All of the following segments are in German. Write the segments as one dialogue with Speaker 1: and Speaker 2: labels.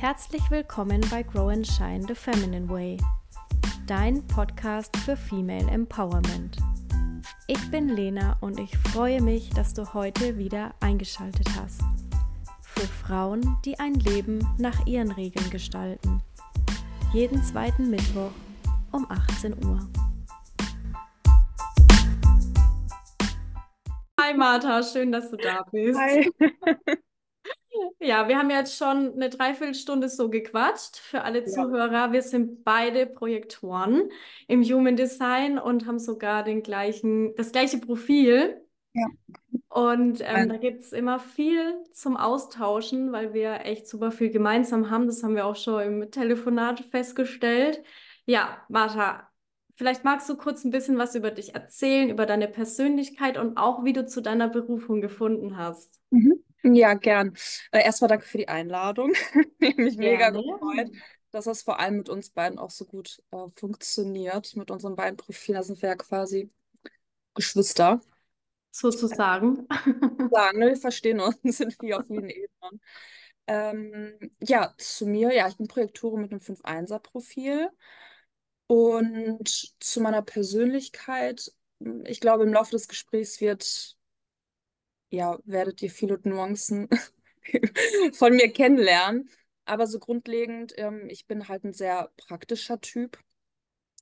Speaker 1: Herzlich willkommen bei Grow and Shine the Feminine Way, dein Podcast für Female Empowerment. Ich bin Lena und ich freue mich, dass du heute wieder eingeschaltet hast. Für Frauen, die ein Leben nach ihren Regeln gestalten. Jeden zweiten Mittwoch um 18 Uhr. Hi Martha, schön, dass du da bist.
Speaker 2: Hi.
Speaker 1: Ja, wir haben jetzt schon eine Dreiviertelstunde so gequatscht. Für alle Zuhörer, wir sind beide Projektoren im Human Design und haben sogar den gleichen, das gleiche Profil.
Speaker 2: Ja.
Speaker 1: Und ähm, da gibt es immer viel zum Austauschen, weil wir echt super viel gemeinsam haben. Das haben wir auch schon im Telefonat festgestellt. Ja, Martha, vielleicht magst du kurz ein bisschen was über dich erzählen, über deine Persönlichkeit und auch, wie du zu deiner Berufung gefunden hast.
Speaker 2: Mhm. Ja, gern. Äh, erstmal danke für die Einladung. Ich mich mega
Speaker 1: Gerne.
Speaker 2: gefreut, dass das vor allem mit uns beiden auch so gut äh, funktioniert. Mit unseren beiden Profilen, da sind wir ja quasi Geschwister.
Speaker 1: sozusagen.
Speaker 2: Sagen, ne? Wir verstehen uns, sind wie auf vielen Ebenen. Ähm, ja, zu mir, ja, ich bin Projektorin mit einem 5-1er-Profil. Und zu meiner Persönlichkeit, ich glaube, im Laufe des Gesprächs wird, ja, werdet ihr viele Nuancen von mir kennenlernen. Aber so grundlegend, ähm, ich bin halt ein sehr praktischer Typ,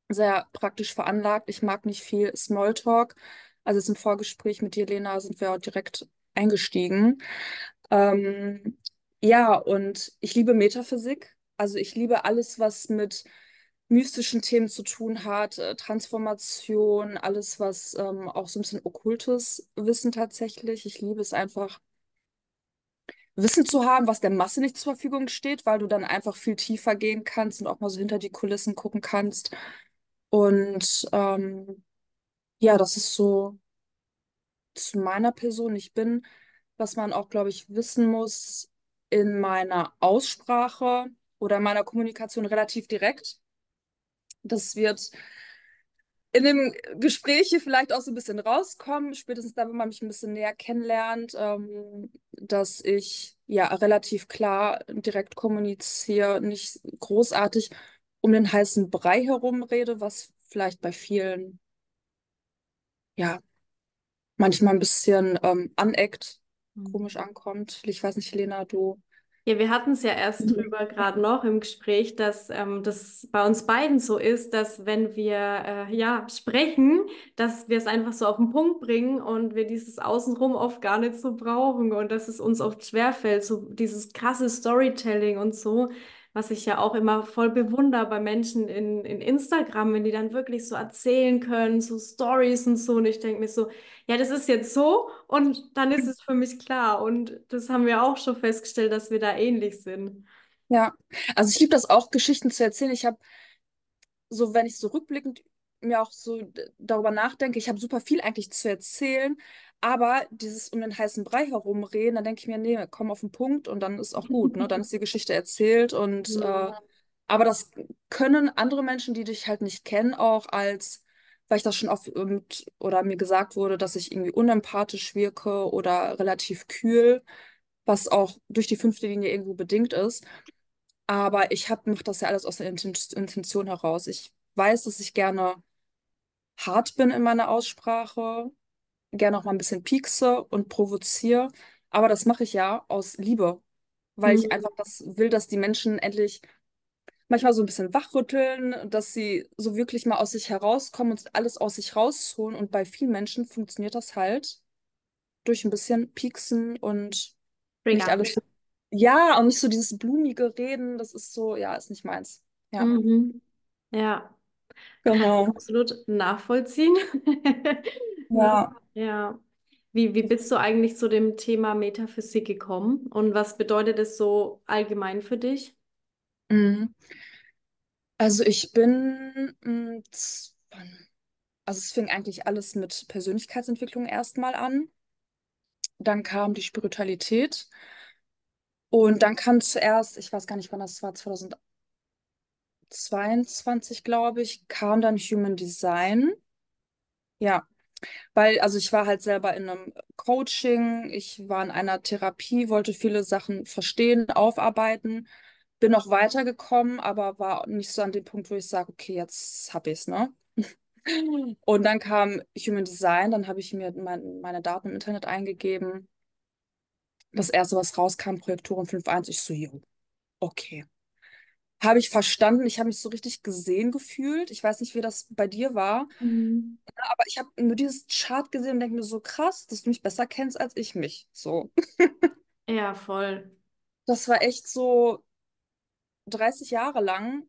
Speaker 2: sehr praktisch veranlagt. Ich mag nicht viel Smalltalk. Also jetzt im Vorgespräch mit dir, Lena, sind wir auch direkt eingestiegen. Ähm, ja, und ich liebe Metaphysik. Also ich liebe alles, was mit mystischen Themen zu tun hat, äh, Transformation, alles, was ähm, auch so ein bisschen okkultes Wissen tatsächlich. Ich liebe es einfach, Wissen zu haben, was der Masse nicht zur Verfügung steht, weil du dann einfach viel tiefer gehen kannst und auch mal so hinter die Kulissen gucken kannst. Und ähm, ja, das ist so zu meiner Person. Ich bin, was man auch, glaube ich, wissen muss, in meiner Aussprache oder in meiner Kommunikation relativ direkt. Das wird in dem Gespräch hier vielleicht auch so ein bisschen rauskommen, spätestens dann, wenn man mich ein bisschen näher kennenlernt, ähm, dass ich ja relativ klar direkt kommuniziere, nicht großartig um den heißen Brei herum rede, was vielleicht bei vielen ja manchmal ein bisschen ähm, aneckt, komisch ankommt. Ich weiß nicht, Lena, du.
Speaker 1: Ja, wir hatten es ja erst
Speaker 2: Mhm.
Speaker 1: drüber gerade noch im Gespräch, dass ähm, das bei uns beiden so ist, dass wenn wir äh, ja sprechen, dass wir es einfach so auf den Punkt bringen und wir dieses Außenrum oft gar nicht so brauchen und dass es uns oft schwerfällt, so dieses krasse Storytelling und so, was ich ja auch immer voll bewundere bei Menschen in, in Instagram, wenn die dann wirklich so erzählen können, so Stories und so. Und ich denke mir so, ja, das ist jetzt so und dann ist es für mich klar. Und das haben wir auch schon festgestellt, dass wir da ähnlich sind.
Speaker 2: Ja, also ich liebe das auch, Geschichten zu erzählen. Ich habe so, wenn ich so rückblickend mir auch so darüber nachdenke, ich habe super viel eigentlich zu erzählen, aber dieses um den heißen Brei herumreden, dann denke ich mir, nee, komm auf den Punkt und dann ist auch gut, ne? Dann ist die Geschichte erzählt und äh,
Speaker 1: Ja.
Speaker 2: aber das können andere Menschen, die dich halt nicht kennen, auch als, weil ich das schon oft mit, oder mir gesagt wurde, dass ich irgendwie unempathisch wirke oder relativ kühl, was auch durch die fünfte Linie irgendwo bedingt ist. Aber ich mache das ja alles aus der Inten- Intention heraus. Ich weiß, dass ich gerne hart bin in meiner Aussprache, gerne auch mal ein bisschen piekse und provoziere. Aber das mache ich ja aus Liebe, weil ich
Speaker 1: Mhm.
Speaker 2: einfach das will, dass die Menschen endlich manchmal so ein bisschen wachrütteln, dass sie so wirklich mal aus sich herauskommen und alles aus sich rausholen. Und bei vielen Menschen funktioniert das halt durch ein bisschen Pieksen und nicht
Speaker 1: Trigger.
Speaker 2: alles ja, und nicht so dieses blumige Reden, das ist so, ja, ist nicht meins. Ja,
Speaker 1: Mhm. Ja, ich
Speaker 2: genau.
Speaker 1: absolut nachvollziehen.
Speaker 2: Ja.
Speaker 1: Ja. Wie, wie bist du eigentlich zu dem Thema Metaphysik gekommen und was bedeutet es so allgemein für dich?
Speaker 2: Mhm. Also ich bin, wann- also es fing eigentlich alles mit Persönlichkeitsentwicklung erstmal an. Dann kam die Spiritualität und dann kam zuerst, ich weiß gar nicht, wann das war, 2022, glaube ich, kam dann Human Design. Ja, weil, also ich war halt selber in einem Coaching, ich war in einer Therapie, wollte viele Sachen verstehen, aufarbeiten bin noch weitergekommen, aber war nicht so an dem Punkt, wo ich sage, okay, jetzt hab ich's, ne? Und dann kam Human Design, dann habe ich mir mein, meine Daten im Internet eingegeben. Das erste, was rauskam, Projektoren 5.1, ich so, jo, okay. Habe ich verstanden, ich habe mich so richtig gesehen gefühlt. Ich weiß nicht, wie das bei dir war,
Speaker 1: Mhm.
Speaker 2: aber ich habe nur dieses Chart gesehen und denke mir so krass, dass du mich besser kennst als ich mich. So.
Speaker 1: Ja, voll.
Speaker 2: Das war echt so 30 Jahre lang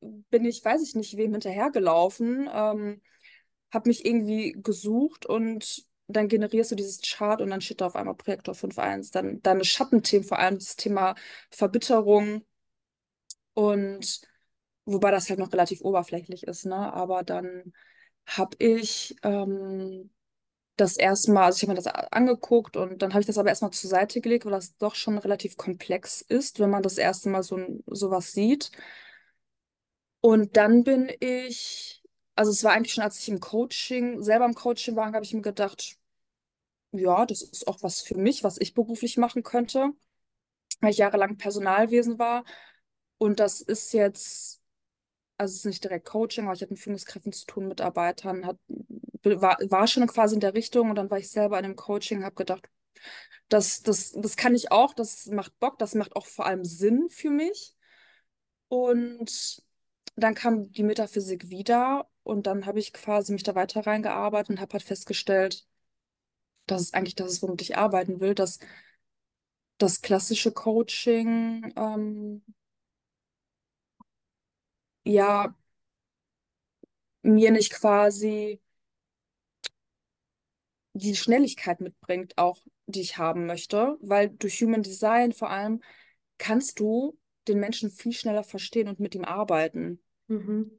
Speaker 2: bin ich, weiß ich nicht, wem hinterhergelaufen, ähm, habe mich irgendwie gesucht und dann generierst du dieses Chart und dann steht da auf einmal Projektor 5.1. Dann deine Schattenthemen, vor allem das Thema Verbitterung und wobei das halt noch relativ oberflächlich ist, ne? Aber dann habe ich ähm, das erstmal, also ich habe mir das angeguckt und dann habe ich das aber erstmal zur Seite gelegt, weil das doch schon relativ komplex ist, wenn man das erste Mal so sowas sieht. Und dann bin ich, also es war eigentlich schon, als ich im Coaching, selber im Coaching war, habe ich mir gedacht, ja, das ist auch was für mich, was ich beruflich machen könnte, weil ich jahrelang Personalwesen war. Und das ist jetzt, also es ist nicht direkt Coaching, aber ich hatte mit Führungskräften zu tun, Mitarbeitern, hat, war, war schon quasi in der Richtung und dann war ich selber in dem Coaching, habe gedacht, das, das, das kann ich auch, das macht Bock, das macht auch vor allem Sinn für mich. Und dann kam die Metaphysik wieder und dann habe ich quasi mich da weiter reingearbeitet und habe halt festgestellt, dass es eigentlich das ist, womit ich arbeiten will, dass das klassische Coaching ähm, ja mir nicht quasi die Schnelligkeit mitbringt, auch die ich haben möchte, weil durch Human Design vor allem kannst du den Menschen viel schneller verstehen und mit ihm arbeiten.
Speaker 1: Mhm.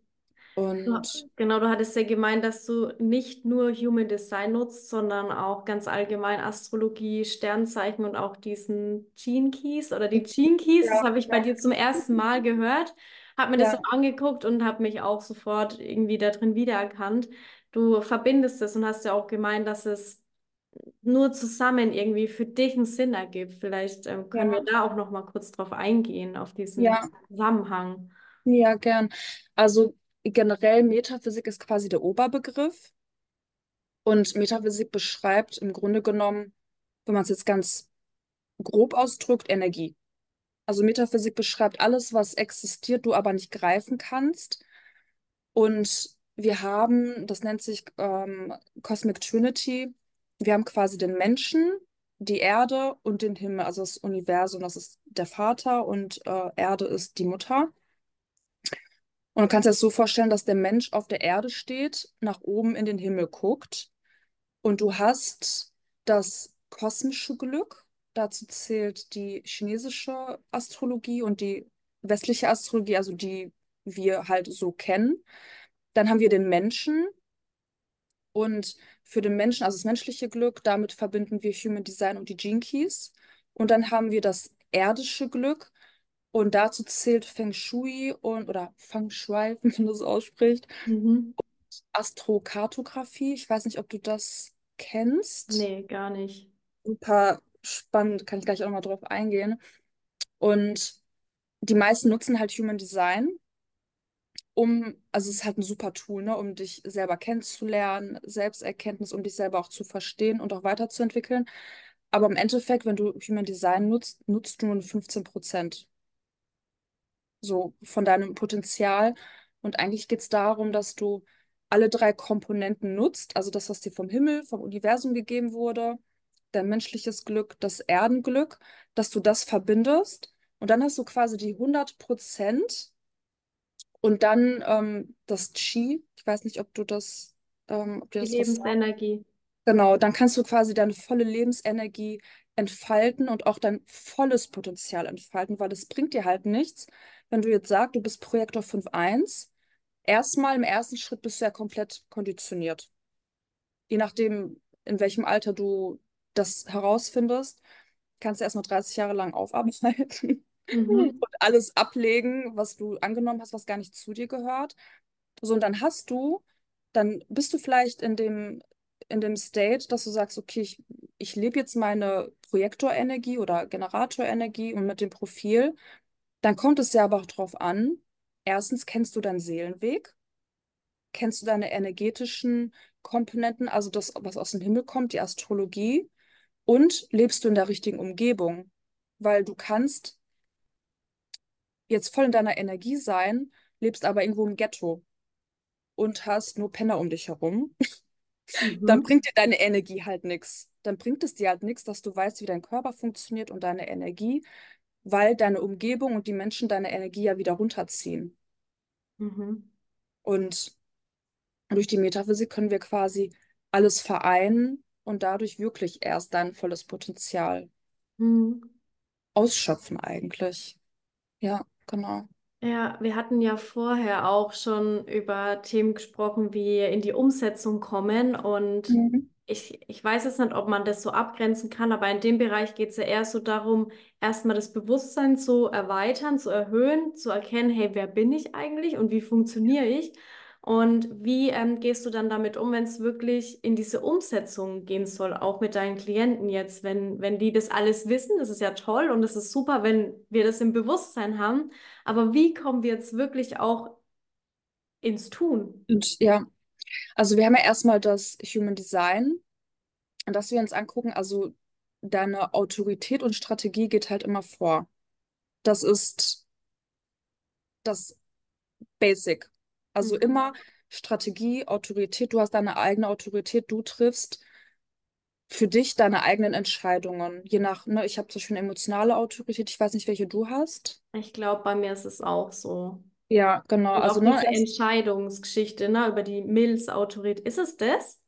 Speaker 1: Ja,
Speaker 2: Und
Speaker 1: Genau, du hattest ja gemeint, dass du nicht nur Human Design nutzt, sondern auch ganz allgemein Astrologie, Sternzeichen und auch diesen Gene Keys oder die Gene Keys. Das habe ich bei dir zum ersten Mal gehört, habe mir das
Speaker 2: ja,
Speaker 1: auch angeguckt und habe mich auch sofort irgendwie da drin wiedererkannt. Du verbindest es und hast ja auch gemeint, dass es nur zusammen irgendwie für dich einen Sinn ergibt. Vielleicht ähm, können wir
Speaker 2: ja,
Speaker 1: da auch noch mal kurz drauf eingehen, auf diesen
Speaker 2: ja.
Speaker 1: Zusammenhang.
Speaker 2: Ja, gern. Also generell Metaphysik ist quasi der Oberbegriff und Metaphysik beschreibt im Grunde genommen, wenn man es jetzt ganz grob ausdrückt, Energie. Also Metaphysik beschreibt alles, was existiert, du aber nicht greifen kannst. Und wir haben, das nennt sich ähm, Cosmic Trinity, wir haben quasi den Menschen, die Erde und den Himmel, also das Universum, das ist der Vater und äh, Erde ist die Mutter. Und du kannst dir das so vorstellen, dass der Mensch auf der Erde steht, nach oben in den Himmel guckt und du hast das kosmische Glück. Dazu zählt die chinesische Astrologie und die westliche Astrologie, also die wir halt so kennen. Dann haben wir den Menschen und für den Menschen, also das menschliche Glück, damit verbinden wir Human Design und die Gene Keys. Und dann haben wir das erdische Glück und dazu zählt Feng Shui und oder Feng Shui, wie man das ausspricht,
Speaker 1: Mhm.
Speaker 2: Astrokartografie. Ich weiß nicht, ob du das kennst.
Speaker 1: Nee, gar nicht.
Speaker 2: Super spannend, kann ich gleich auch noch mal drauf eingehen. Und die meisten nutzen halt Human Design, um, also es ist halt ein super Tool, ne, um dich selber kennenzulernen, Selbsterkenntnis, um dich selber auch zu verstehen und auch weiterzuentwickeln. Aber im Endeffekt, wenn du Human Design nutzt, nutzt du nur 15 Prozent so von deinem Potenzial. Und eigentlich geht es darum, dass du alle drei Komponenten nutzt, also das, was dir vom Himmel, vom Universum gegeben wurde, dein menschliches Glück, das Erdenglück, dass du das verbindest. Und dann hast du quasi die 100 Prozent und dann ähm, das Qi. Ich weiß nicht, ob du das, ähm, ob dir
Speaker 1: Die
Speaker 2: das sagt.
Speaker 1: Lebensenergie.
Speaker 2: Genau, dann kannst du quasi deine volle Lebensenergie entfalten und auch dein volles Potenzial entfalten, weil es bringt dir halt nichts, wenn du jetzt sagst, du bist Projektor 5.1. Erstmal im ersten Schritt bist du ja komplett konditioniert. Je nachdem, in welchem Alter du das herausfindest, kannst du erstmal 30 Jahre lang aufarbeiten und
Speaker 1: Mhm.
Speaker 2: alles ablegen, was du angenommen hast, was gar nicht zu dir gehört. So, und dann hast du, dann bist du vielleicht in dem, in dem State, dass du sagst, okay, ich ich lebe jetzt meine Projektorenergie oder Generatorenergie und mit dem Profil, dann kommt es ja aber auch drauf an. Erstens kennst du deinen Seelenweg, kennst du deine energetischen Komponenten, also das, was aus dem Himmel kommt, die Astrologie, und lebst du in der richtigen Umgebung, weil du kannst jetzt voll in deiner Energie sein, lebst aber irgendwo im Ghetto und hast nur Penner um dich herum. Dann
Speaker 1: Mhm.
Speaker 2: bringt dir deine Energie halt nichts. Dann bringt es dir halt nichts, dass du weißt, wie dein Körper funktioniert und deine Energie, weil deine Umgebung und die Menschen deine Energie ja wieder runterziehen.
Speaker 1: Mhm.
Speaker 2: Und durch die Metaphysik können wir quasi alles vereinen und dadurch wirklich erst dein volles Potenzial
Speaker 1: Mhm.
Speaker 2: ausschöpfen eigentlich. Ja, genau.
Speaker 1: Ja, wir hatten ja vorher auch schon über Themen gesprochen, wie in die Umsetzung kommen. Und
Speaker 2: Mhm.
Speaker 1: ich, ich weiß jetzt nicht, ob man das so abgrenzen kann, aber in dem Bereich geht es ja eher so darum, erstmal das Bewusstsein zu erweitern, zu erhöhen, zu erkennen, hey, wer bin ich eigentlich und wie funktioniere ich? Und wie ähm, gehst du dann damit um, wenn es wirklich in diese Umsetzung gehen soll, auch mit deinen Klienten jetzt, wenn, wenn die das alles wissen, das ist ja toll und es ist super, wenn wir das im Bewusstsein haben. Aber wie kommen wir jetzt wirklich auch ins Tun?
Speaker 2: Und ja, also wir haben ja erstmal das Human Design, dass wir uns angucken, also deine Autorität und Strategie geht halt immer vor. Das ist das Basic. Also
Speaker 1: Mhm.
Speaker 2: immer Strategie, Autorität, du hast deine eigene Autorität, du triffst für dich deine eigenen Entscheidungen. Je nach, ne, ich habe zum Beispiel eine emotionale Autorität, ich weiß nicht, welche du hast.
Speaker 1: Ich glaube, bei mir ist es auch so.
Speaker 2: Ja, genau.
Speaker 1: Und
Speaker 2: Also,
Speaker 1: auch
Speaker 2: ne,
Speaker 1: diese
Speaker 2: erst,
Speaker 1: Entscheidungsgeschichte, ne, über die Milz-Autorität. Ist es das?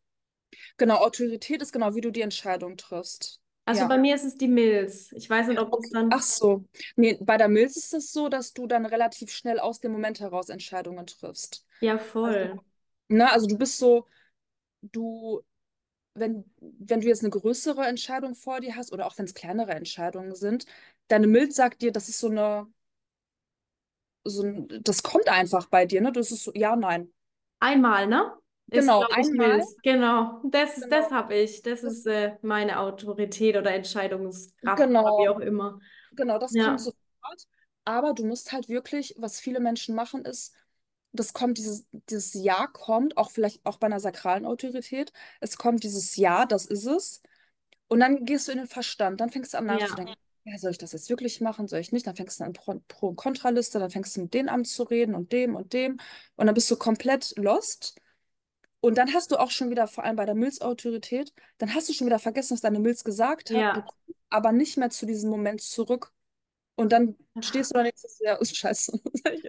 Speaker 2: genau, Autorität ist genau, wie du die Entscheidung triffst.
Speaker 1: Also
Speaker 2: Ja.
Speaker 1: bei mir ist es die Milz. Ich weiß nicht, ob
Speaker 2: Okay. Ach
Speaker 1: dann.
Speaker 2: so. Nee, bei der Milz ist es so, dass du dann relativ schnell aus dem Moment heraus Entscheidungen triffst.
Speaker 1: Ja,
Speaker 2: Also,
Speaker 1: voll.
Speaker 2: ne, also du bist so, du, wenn, wenn du jetzt eine größere Entscheidung vor dir hast oder auch wenn es kleinere Entscheidungen sind, deine Milz sagt dir, das ist so eine, so ein, das kommt einfach bei dir, ne? Das ist so, ja, nein.
Speaker 1: Einmal, ne? Ist,
Speaker 2: Genau,
Speaker 1: ich,
Speaker 2: einmal,
Speaker 1: Milz. Genau. Das ist, das
Speaker 2: genau.
Speaker 1: habe ich. Das ist äh, meine Autorität oder Entscheidungskraft oder wie
Speaker 2: genau,
Speaker 1: auch immer.
Speaker 2: genau, das kommt
Speaker 1: Ja.
Speaker 2: sofort. Aber du musst halt wirklich, was viele Menschen machen, ist, das kommt, dieses, dieses Ja kommt, auch vielleicht auch bei einer sakralen Autorität. Es kommt dieses Ja, das ist es. Und dann gehst du in den Verstand, dann fängst du an
Speaker 1: Ja.
Speaker 2: nachzudenken, ja, soll ich das jetzt wirklich machen, soll ich nicht? Dann fängst du an Pro, Pro und Kontraliste, dann fängst du mit denen an zu reden und dem und dem. Und dann bist du komplett lost. Und dann hast du auch schon wieder, vor allem bei der Milzautorität, dann hast du schon wieder vergessen, was deine Milz gesagt hat.
Speaker 1: Ja.
Speaker 2: aber nicht mehr zu diesem Moment zurück. Und dann stehst du da nächstes Jahr, ist scheiße,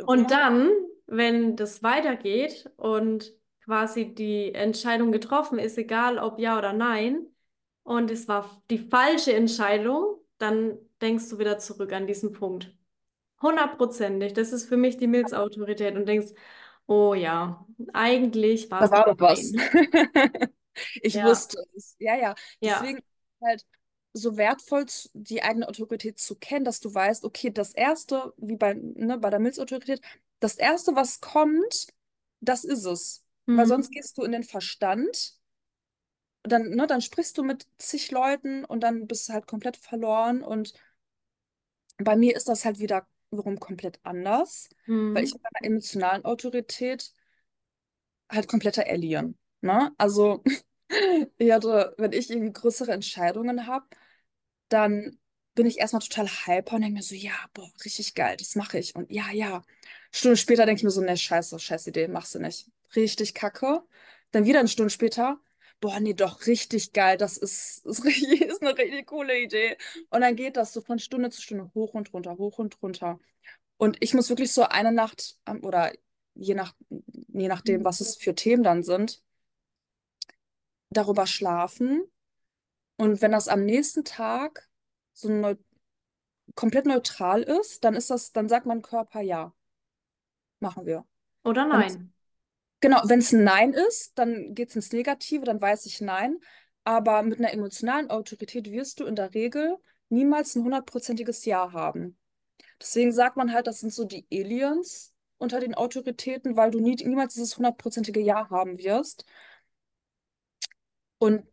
Speaker 1: Und dann, wenn das weitergeht und quasi die Entscheidung getroffen ist, egal ob ja oder nein, und es war die falsche Entscheidung, dann denkst du wieder zurück an diesen Punkt. Hundertprozentig. Das ist für mich die Milzautorität und denkst, oh ja, eigentlich war
Speaker 2: Da
Speaker 1: es
Speaker 2: war
Speaker 1: doch
Speaker 2: was.
Speaker 1: nein.
Speaker 2: Ich
Speaker 1: Ja,
Speaker 2: wusste es. Ja, ja.
Speaker 1: ja,
Speaker 2: Deswegen ist es halt so wertvoll, die eigene Autorität zu kennen, dass du weißt, okay, das Erste, wie bei, ne, bei der Milzautorität, das Erste, was kommt, das ist es. Weil sonst
Speaker 1: mhm.
Speaker 2: gehst du in den Verstand, dann, ne, dann sprichst du mit zig Leuten und dann bist du halt komplett verloren. Und bei mir ist das halt wieder wiederum komplett anders, weil ich
Speaker 1: Mhm.
Speaker 2: mit meiner emotionalen Autorität halt kompletter Alien. Ne? Also ich hatte, wenn ich irgendwie größere Entscheidungen habe, dann bin ich erstmal total hyper und denke mir so, ja, boah, richtig geil, das mache ich. Und ja, ja. Stunde später denke ich mir so, ne, scheiße, scheiß Idee, machst du nicht. Richtig kacke. Dann wieder eine Stunde später, boah, nee, doch, richtig geil, das ist, ist, richtig, ist eine richtig coole Idee. Und dann geht das so von Stunde zu Stunde hoch und runter, hoch und runter. Und ich muss wirklich so eine Nacht ähm, oder je nach, je nachdem, was es für Themen dann sind, darüber schlafen. Und wenn das am nächsten Tag so neu komplett neutral ist, dann ist das, dann sagt mein Körper ja, machen wir.
Speaker 1: Oder nein.
Speaker 2: Genau, wenn es ein Nein ist, dann geht es ins Negative, dann weiß ich Nein. Aber mit einer emotionalen Autorität wirst du in der Regel niemals ein hundertprozentiges Ja haben. Deswegen sagt man halt, das sind so die Aliens unter den Autoritäten, weil du nie, niemals dieses hundertprozentige Ja haben wirst. Und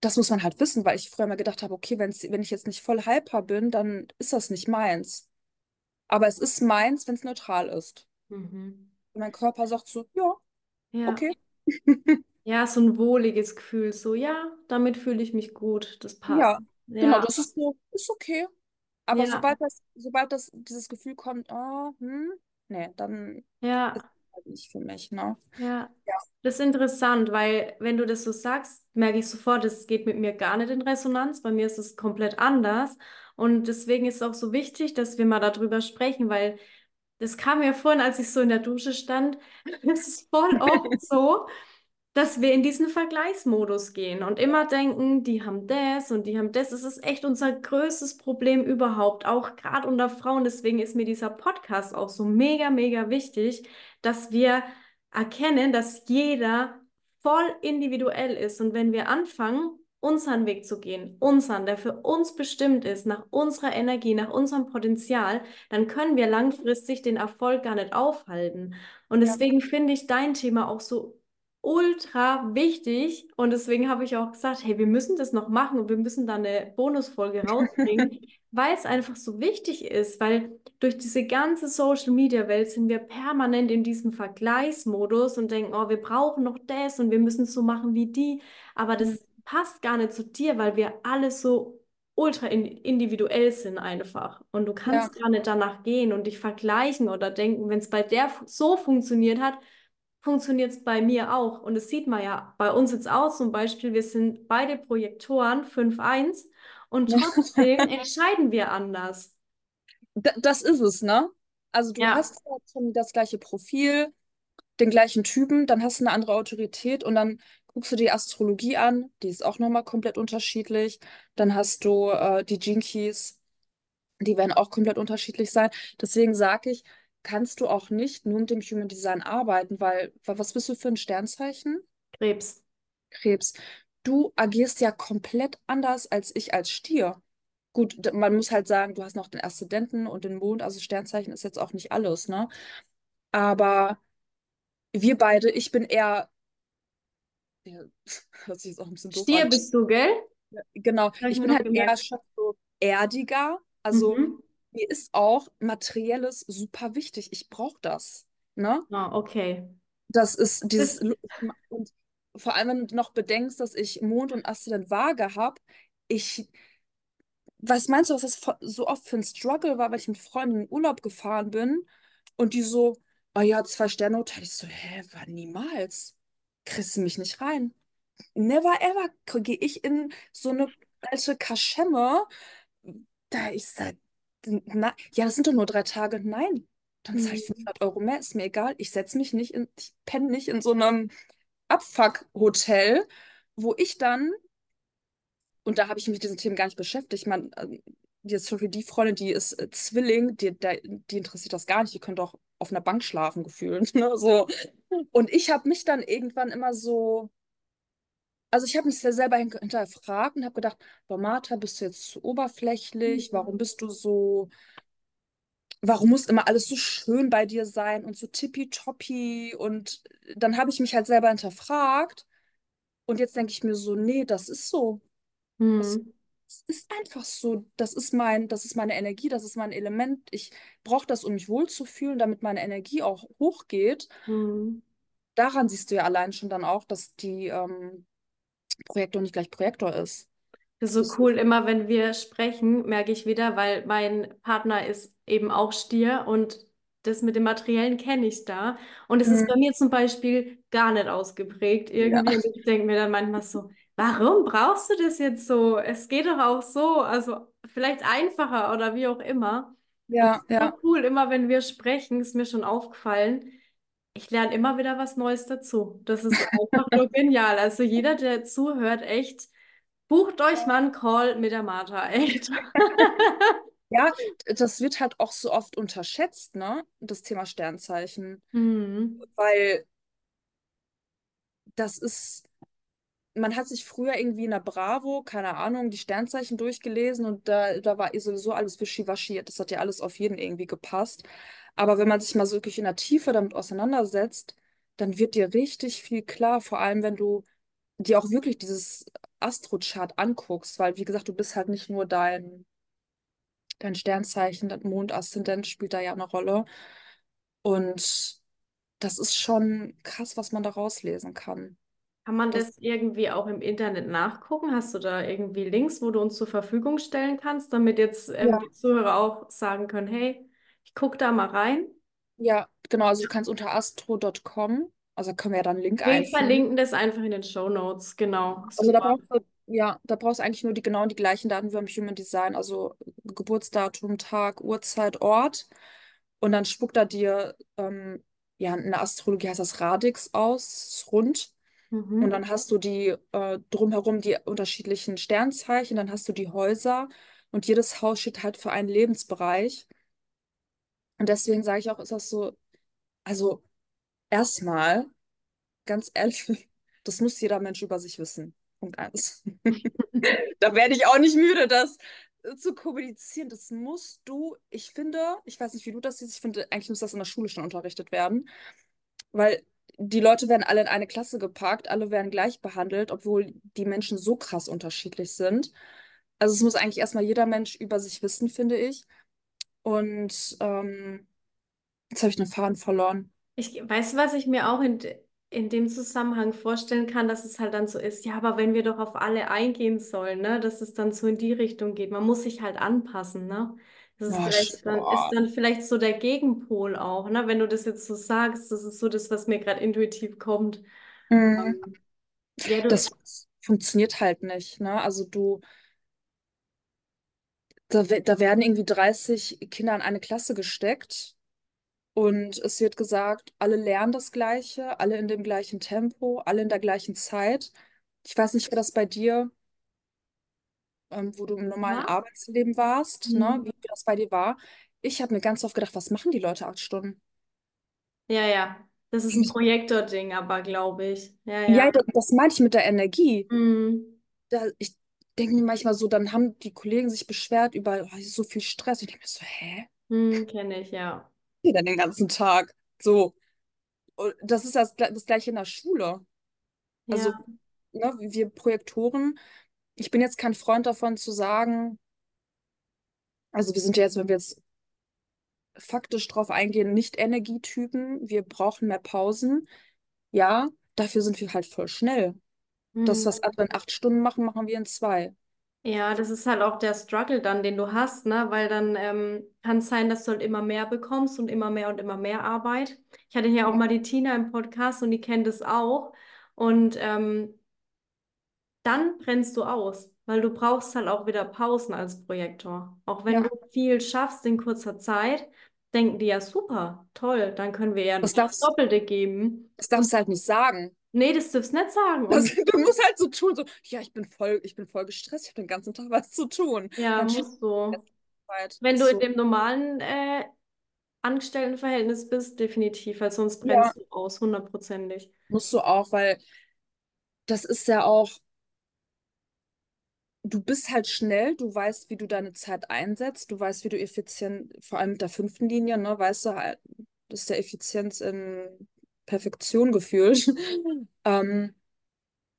Speaker 2: das muss man halt wissen, weil ich früher mal gedacht habe, okay, wenn's, wenn ich jetzt nicht voll hyper bin, dann ist das nicht meins. Aber es ist meins, wenn es neutral ist.
Speaker 1: Mhm.
Speaker 2: Und mein Körper sagt so, ja,
Speaker 1: Ja.
Speaker 2: okay.
Speaker 1: Ja, so ein wohliges Gefühl, so, ja, damit fühle ich mich gut, das passt.
Speaker 2: Ja, genau,
Speaker 1: Ja,
Speaker 2: das ist so, ist okay. Aber
Speaker 1: ja,
Speaker 2: sobald das, sobald das, dieses Gefühl kommt, oh, hm, nee, dann ist
Speaker 1: ja,
Speaker 2: es halt nicht für mich, ne?
Speaker 1: ja.
Speaker 2: Ja.
Speaker 1: Das ist interessant, weil wenn du das so sagst, merke ich sofort, das geht mit mir gar nicht in Resonanz. Bei mir ist es komplett anders. Und deswegen ist es auch so wichtig, dass wir mal darüber sprechen, weil das kam mir vorhin, als ich so in der Dusche stand. Es ist voll oft so. dass wir in diesen Vergleichsmodus gehen und immer denken, die haben das und die haben das. Es ist echt unser größtes Problem überhaupt, auch gerade unter Frauen. Deswegen ist mir dieser Podcast auch so mega, mega wichtig, dass wir erkennen, dass jeder voll individuell ist. Und wenn wir anfangen, unseren Weg zu gehen, unseren, der für uns bestimmt ist, nach unserer Energie, nach unserem Potenzial, dann können wir langfristig den Erfolg gar nicht aufhalten. Und
Speaker 2: Ja.
Speaker 1: deswegen finde ich dein Thema auch so ultra wichtig und deswegen habe ich auch gesagt, hey, wir müssen das noch machen und wir müssen da eine Bonusfolge rausbringen, weil es einfach so wichtig ist, weil durch diese ganze Social Media Welt sind wir permanent in diesem Vergleichsmodus und denken, oh, wir brauchen noch das und wir müssen es so machen wie die, aber das passt gar nicht zu dir, weil wir alle so ultra in individuell sind einfach und du
Speaker 2: Ja,
Speaker 1: kannst gar nicht danach gehen und dich vergleichen oder denken, wenn es bei der so funktioniert hat, funktioniert es bei mir auch. Und das sieht man ja bei uns jetzt auch zum Beispiel, wir sind beide Projektoren 5-1 und trotzdem entscheiden wir anders.
Speaker 2: D das ist es, ne? Also du
Speaker 1: Ja,
Speaker 2: hast das gleiche Profil, den gleichen Typen, dann hast du eine andere Autorität und dann guckst du die Astrologie an, die ist auch nochmal komplett unterschiedlich. Dann hast du äh, die Gene Keys, die werden auch komplett unterschiedlich sein. Deswegen sage ich, kannst du auch nicht nur mit dem Human Design arbeiten, weil, weil was bist du für ein Sternzeichen?
Speaker 1: Krebs.
Speaker 2: Krebs. Du agierst ja komplett anders als ich als Stier. Gut, man muss halt sagen, du hast noch den Aszendenten und den Mond, also Sternzeichen ist jetzt auch nicht alles, ne? Aber wir beide, ich bin eher, ja, hört sich jetzt auch ein bisschen doof
Speaker 1: Stier
Speaker 2: an.
Speaker 1: bist du, gell?
Speaker 2: Genau,
Speaker 1: Habe ich
Speaker 2: ich bin halt eher
Speaker 1: gemerkt.
Speaker 2: schon so erdiger. Also
Speaker 1: Mhm.
Speaker 2: mir ist auch Materielles super wichtig. Ich brauche das, ne?
Speaker 1: Ah, okay.
Speaker 2: Das ist dieses, und vor allem, wenn du noch bedenkst, dass ich Mond und Aszendent Waage habe, ich, was meinst du, was das so oft für ein Struggle war, weil ich mit Freunden in Urlaub gefahren bin und die so, oh ja, zwei Sterne Hotel. Ich so, hä, war niemals. Kriegst du mich nicht rein. Never ever gehe ich in so eine alte Kaschemme. Da ich sag, na, ja, das sind doch nur drei Tage. Nein, dann zahle ich
Speaker 1: Mhm.
Speaker 2: 500 Euro mehr, ist mir egal. Ich setze mich nicht in, ich penne nicht in so einem Abfuck-Hotel, wo ich dann, und da habe ich mich mit diesen Themen gar nicht beschäftigt, man, äh, jetzt zum Beispiel die Freundin, die ist äh, Zwilling, die, der- die interessiert das gar nicht, die könnte auch auf einer Bank schlafen gefühlt. Ne? So. Und ich habe mich dann irgendwann immer so, also ich habe mich sehr selber hin- hinterfragt und habe gedacht, boah, Martha, bist du jetzt zu oberflächlich? Warum bist du so, warum muss immer alles so schön bei dir sein und so tippitoppi? Und dann habe ich mich halt selber hinterfragt und jetzt denke ich mir so, nee, das ist so.
Speaker 1: Mhm.
Speaker 2: das ist einfach so. Das ist mein, das ist meine Energie, das ist mein Element. Ich brauche das, um mich wohlzufühlen, damit meine Energie auch hochgeht.
Speaker 1: Mhm.
Speaker 2: Daran siehst du ja allein schon dann auch, dass die ähm, Projektor nicht gleich Projektor ist.
Speaker 1: Das ist
Speaker 2: ist
Speaker 1: so cool, immer wenn wir sprechen, merke ich wieder, weil mein Partner ist eben auch Stier und das mit dem Materiellen kenne ich da. Und es ist
Speaker 2: Mhm.
Speaker 1: bei mir zum Beispiel gar nicht ausgeprägt
Speaker 2: Ja,
Speaker 1: irgendwie. Und ich denke mir dann manchmal so, warum brauchst du das jetzt so? Es geht doch auch so, also vielleicht einfacher oder wie auch immer.
Speaker 2: Ja, ja.
Speaker 1: cool, immer wenn wir sprechen, ist mir schon aufgefallen, ich lerne immer wieder was Neues dazu. Das ist einfach nur genial. Also jeder, der zuhört, echt. Bucht euch mal einen Call mit der Martha, echt.
Speaker 2: Ja, das wird halt auch so oft unterschätzt, ne? Das Thema Sternzeichen.
Speaker 1: Mhm.
Speaker 2: Weil das ist, man hat sich früher irgendwie in der Bravo, keine Ahnung, die Sternzeichen durchgelesen und da, da war sowieso alles wischiwaschi. Das hat ja alles auf jeden irgendwie gepasst. Aber wenn man sich mal so wirklich in der Tiefe damit auseinandersetzt, dann wird dir richtig viel klar, vor allem wenn du dir auch wirklich dieses Astrochart anguckst, weil wie gesagt, du bist halt nicht nur dein, dein Sternzeichen, dein Mondaszendent spielt da ja eine Rolle. Und das ist schon krass, was man da rauslesen kann.
Speaker 1: Kann man
Speaker 2: Das,
Speaker 1: das irgendwie auch im Internet nachgucken? Hast du da irgendwie Links, wo du uns zur Verfügung stellen kannst, damit jetzt ähm,
Speaker 2: ja.
Speaker 1: die Zuhörer auch sagen können, hey, ich gucke da mal rein?
Speaker 2: Ja, genau, also du kannst unter astro.com, also können wir ja dann einen Link
Speaker 1: Wir
Speaker 2: einfügen.
Speaker 1: verlinken das einfach in den Show Notes. Genau,
Speaker 2: Also da brauchst du, ja, da brauchst du eigentlich nur die genau die gleichen Daten wie beim Human Design, also Geburtsdatum, Tag, Uhrzeit, Ort. Und dann spuckt er dir, ähm, ja, in der Astrologie heißt das Radix aus, rund. Und
Speaker 1: Mhm.
Speaker 2: dann hast du die äh, drumherum die unterschiedlichen Sternzeichen, dann hast du die Häuser und jedes Haus steht halt für einen Lebensbereich. Und deswegen sage ich auch, ist das so, also erstmal, ganz ehrlich, das muss jeder Mensch über sich wissen. Punkt eins. Da werde ich auch nicht müde, das äh, zu kommunizieren. Das musst du, ich finde, ich weiß nicht, wie du das siehst, ich finde, eigentlich muss das in der Schule schon unterrichtet werden, weil die Leute werden alle in eine Klasse gepackt, alle werden gleich behandelt, obwohl die Menschen so krass unterschiedlich sind. Also es muss eigentlich erstmal jeder Mensch über sich wissen, finde ich. Und ähm, jetzt habe ich den Faden verloren.
Speaker 1: Ich weiß, was ich mir auch in, in dem Zusammenhang vorstellen kann, dass es halt dann so ist, ja, aber wenn wir doch auf alle eingehen sollen, ne, dass es dann so in die Richtung geht. Man muss sich halt anpassen, ne? Das ist
Speaker 2: sch-
Speaker 1: vielleicht dann, ist dann vielleicht so der Gegenpol auch, ne? Wenn du das jetzt so sagst, das ist so das, was mir gerade intuitiv kommt.
Speaker 2: Mm,
Speaker 1: Ähm, ja, du,
Speaker 2: Das funktioniert halt nicht, ne? Also du, da, we- da werden irgendwie 30 Kinder in eine Klasse gesteckt und es wird gesagt, alle lernen das Gleiche, alle in dem gleichen Tempo, alle in der gleichen Zeit. Ich weiß nicht, wie das bei dir, ähm, wo du im normalen
Speaker 1: was?
Speaker 2: Arbeitsleben warst, ne?
Speaker 1: Hm.
Speaker 2: Wie das bei dir war. Ich habe mir ganz oft gedacht, was machen die Leute acht Stunden?
Speaker 1: Ja, ja. Das ist ein Projektor-Ding, aber glaube ich. Ja,
Speaker 2: Ja,
Speaker 1: ja.
Speaker 2: das, das meine ich mit der Energie.
Speaker 1: Hm.
Speaker 2: Da, ich denke mir manchmal so, dann haben die Kollegen sich beschwert über oh, so viel Stress. Ich denke mir so, hä?
Speaker 1: Hm, kenne ich, ja.
Speaker 2: die dann den ganzen Tag? So, und das ist das, das Gleiche in der Schule. Also,
Speaker 1: Ja.
Speaker 2: ne, wir Projektoren, ich bin jetzt kein Freund davon zu sagen, also wir sind ja jetzt, wenn wir jetzt faktisch drauf eingehen, nicht Energietypen, wir brauchen mehr Pausen. Ja, dafür sind wir halt voll schnell. Das,
Speaker 1: Hm.
Speaker 2: was andere in acht Stunden machen, machen wir in zwei.
Speaker 1: Ja, das ist halt auch der Struggle dann, den du hast, ne? Weil dann ähm, kann es sein, dass du halt immer mehr bekommst und immer mehr und immer mehr Arbeit. Ich hatte hier auch mal die Tina im Podcast und die kennt es auch. Und ähm, dann brennst du aus, weil du brauchst halt auch wieder Pausen als Projektor. Auch wenn du
Speaker 2: ja.
Speaker 1: viel schaffst in kurzer Zeit, denken die ja super, toll, dann können wir ja
Speaker 2: Das
Speaker 1: das Doppelte geben.
Speaker 2: das darfst du halt nicht sagen.
Speaker 1: nee, das darfst du nicht sagen.
Speaker 2: Das, du musst halt so tun, so, ja, ich bin voll, ich bin voll gestresst, ich habe den ganzen Tag was zu tun.
Speaker 1: ja,
Speaker 2: Dann
Speaker 1: musst
Speaker 2: du
Speaker 1: du. Wenn du in dem normalen äh, Angestelltenverhältnis bist, definitiv, weil sonst
Speaker 2: Ja,
Speaker 1: brennst du aus, hundertprozentig.
Speaker 2: musst du auch, weil das ist ja auch, du bist halt schnell, du weißt, wie du deine Zeit einsetzt, du weißt, wie du effizient, vor allem mit der fünften Linie, ne, weißt du halt, das ist der Effizienz in Perfektion gefühlt. Ähm,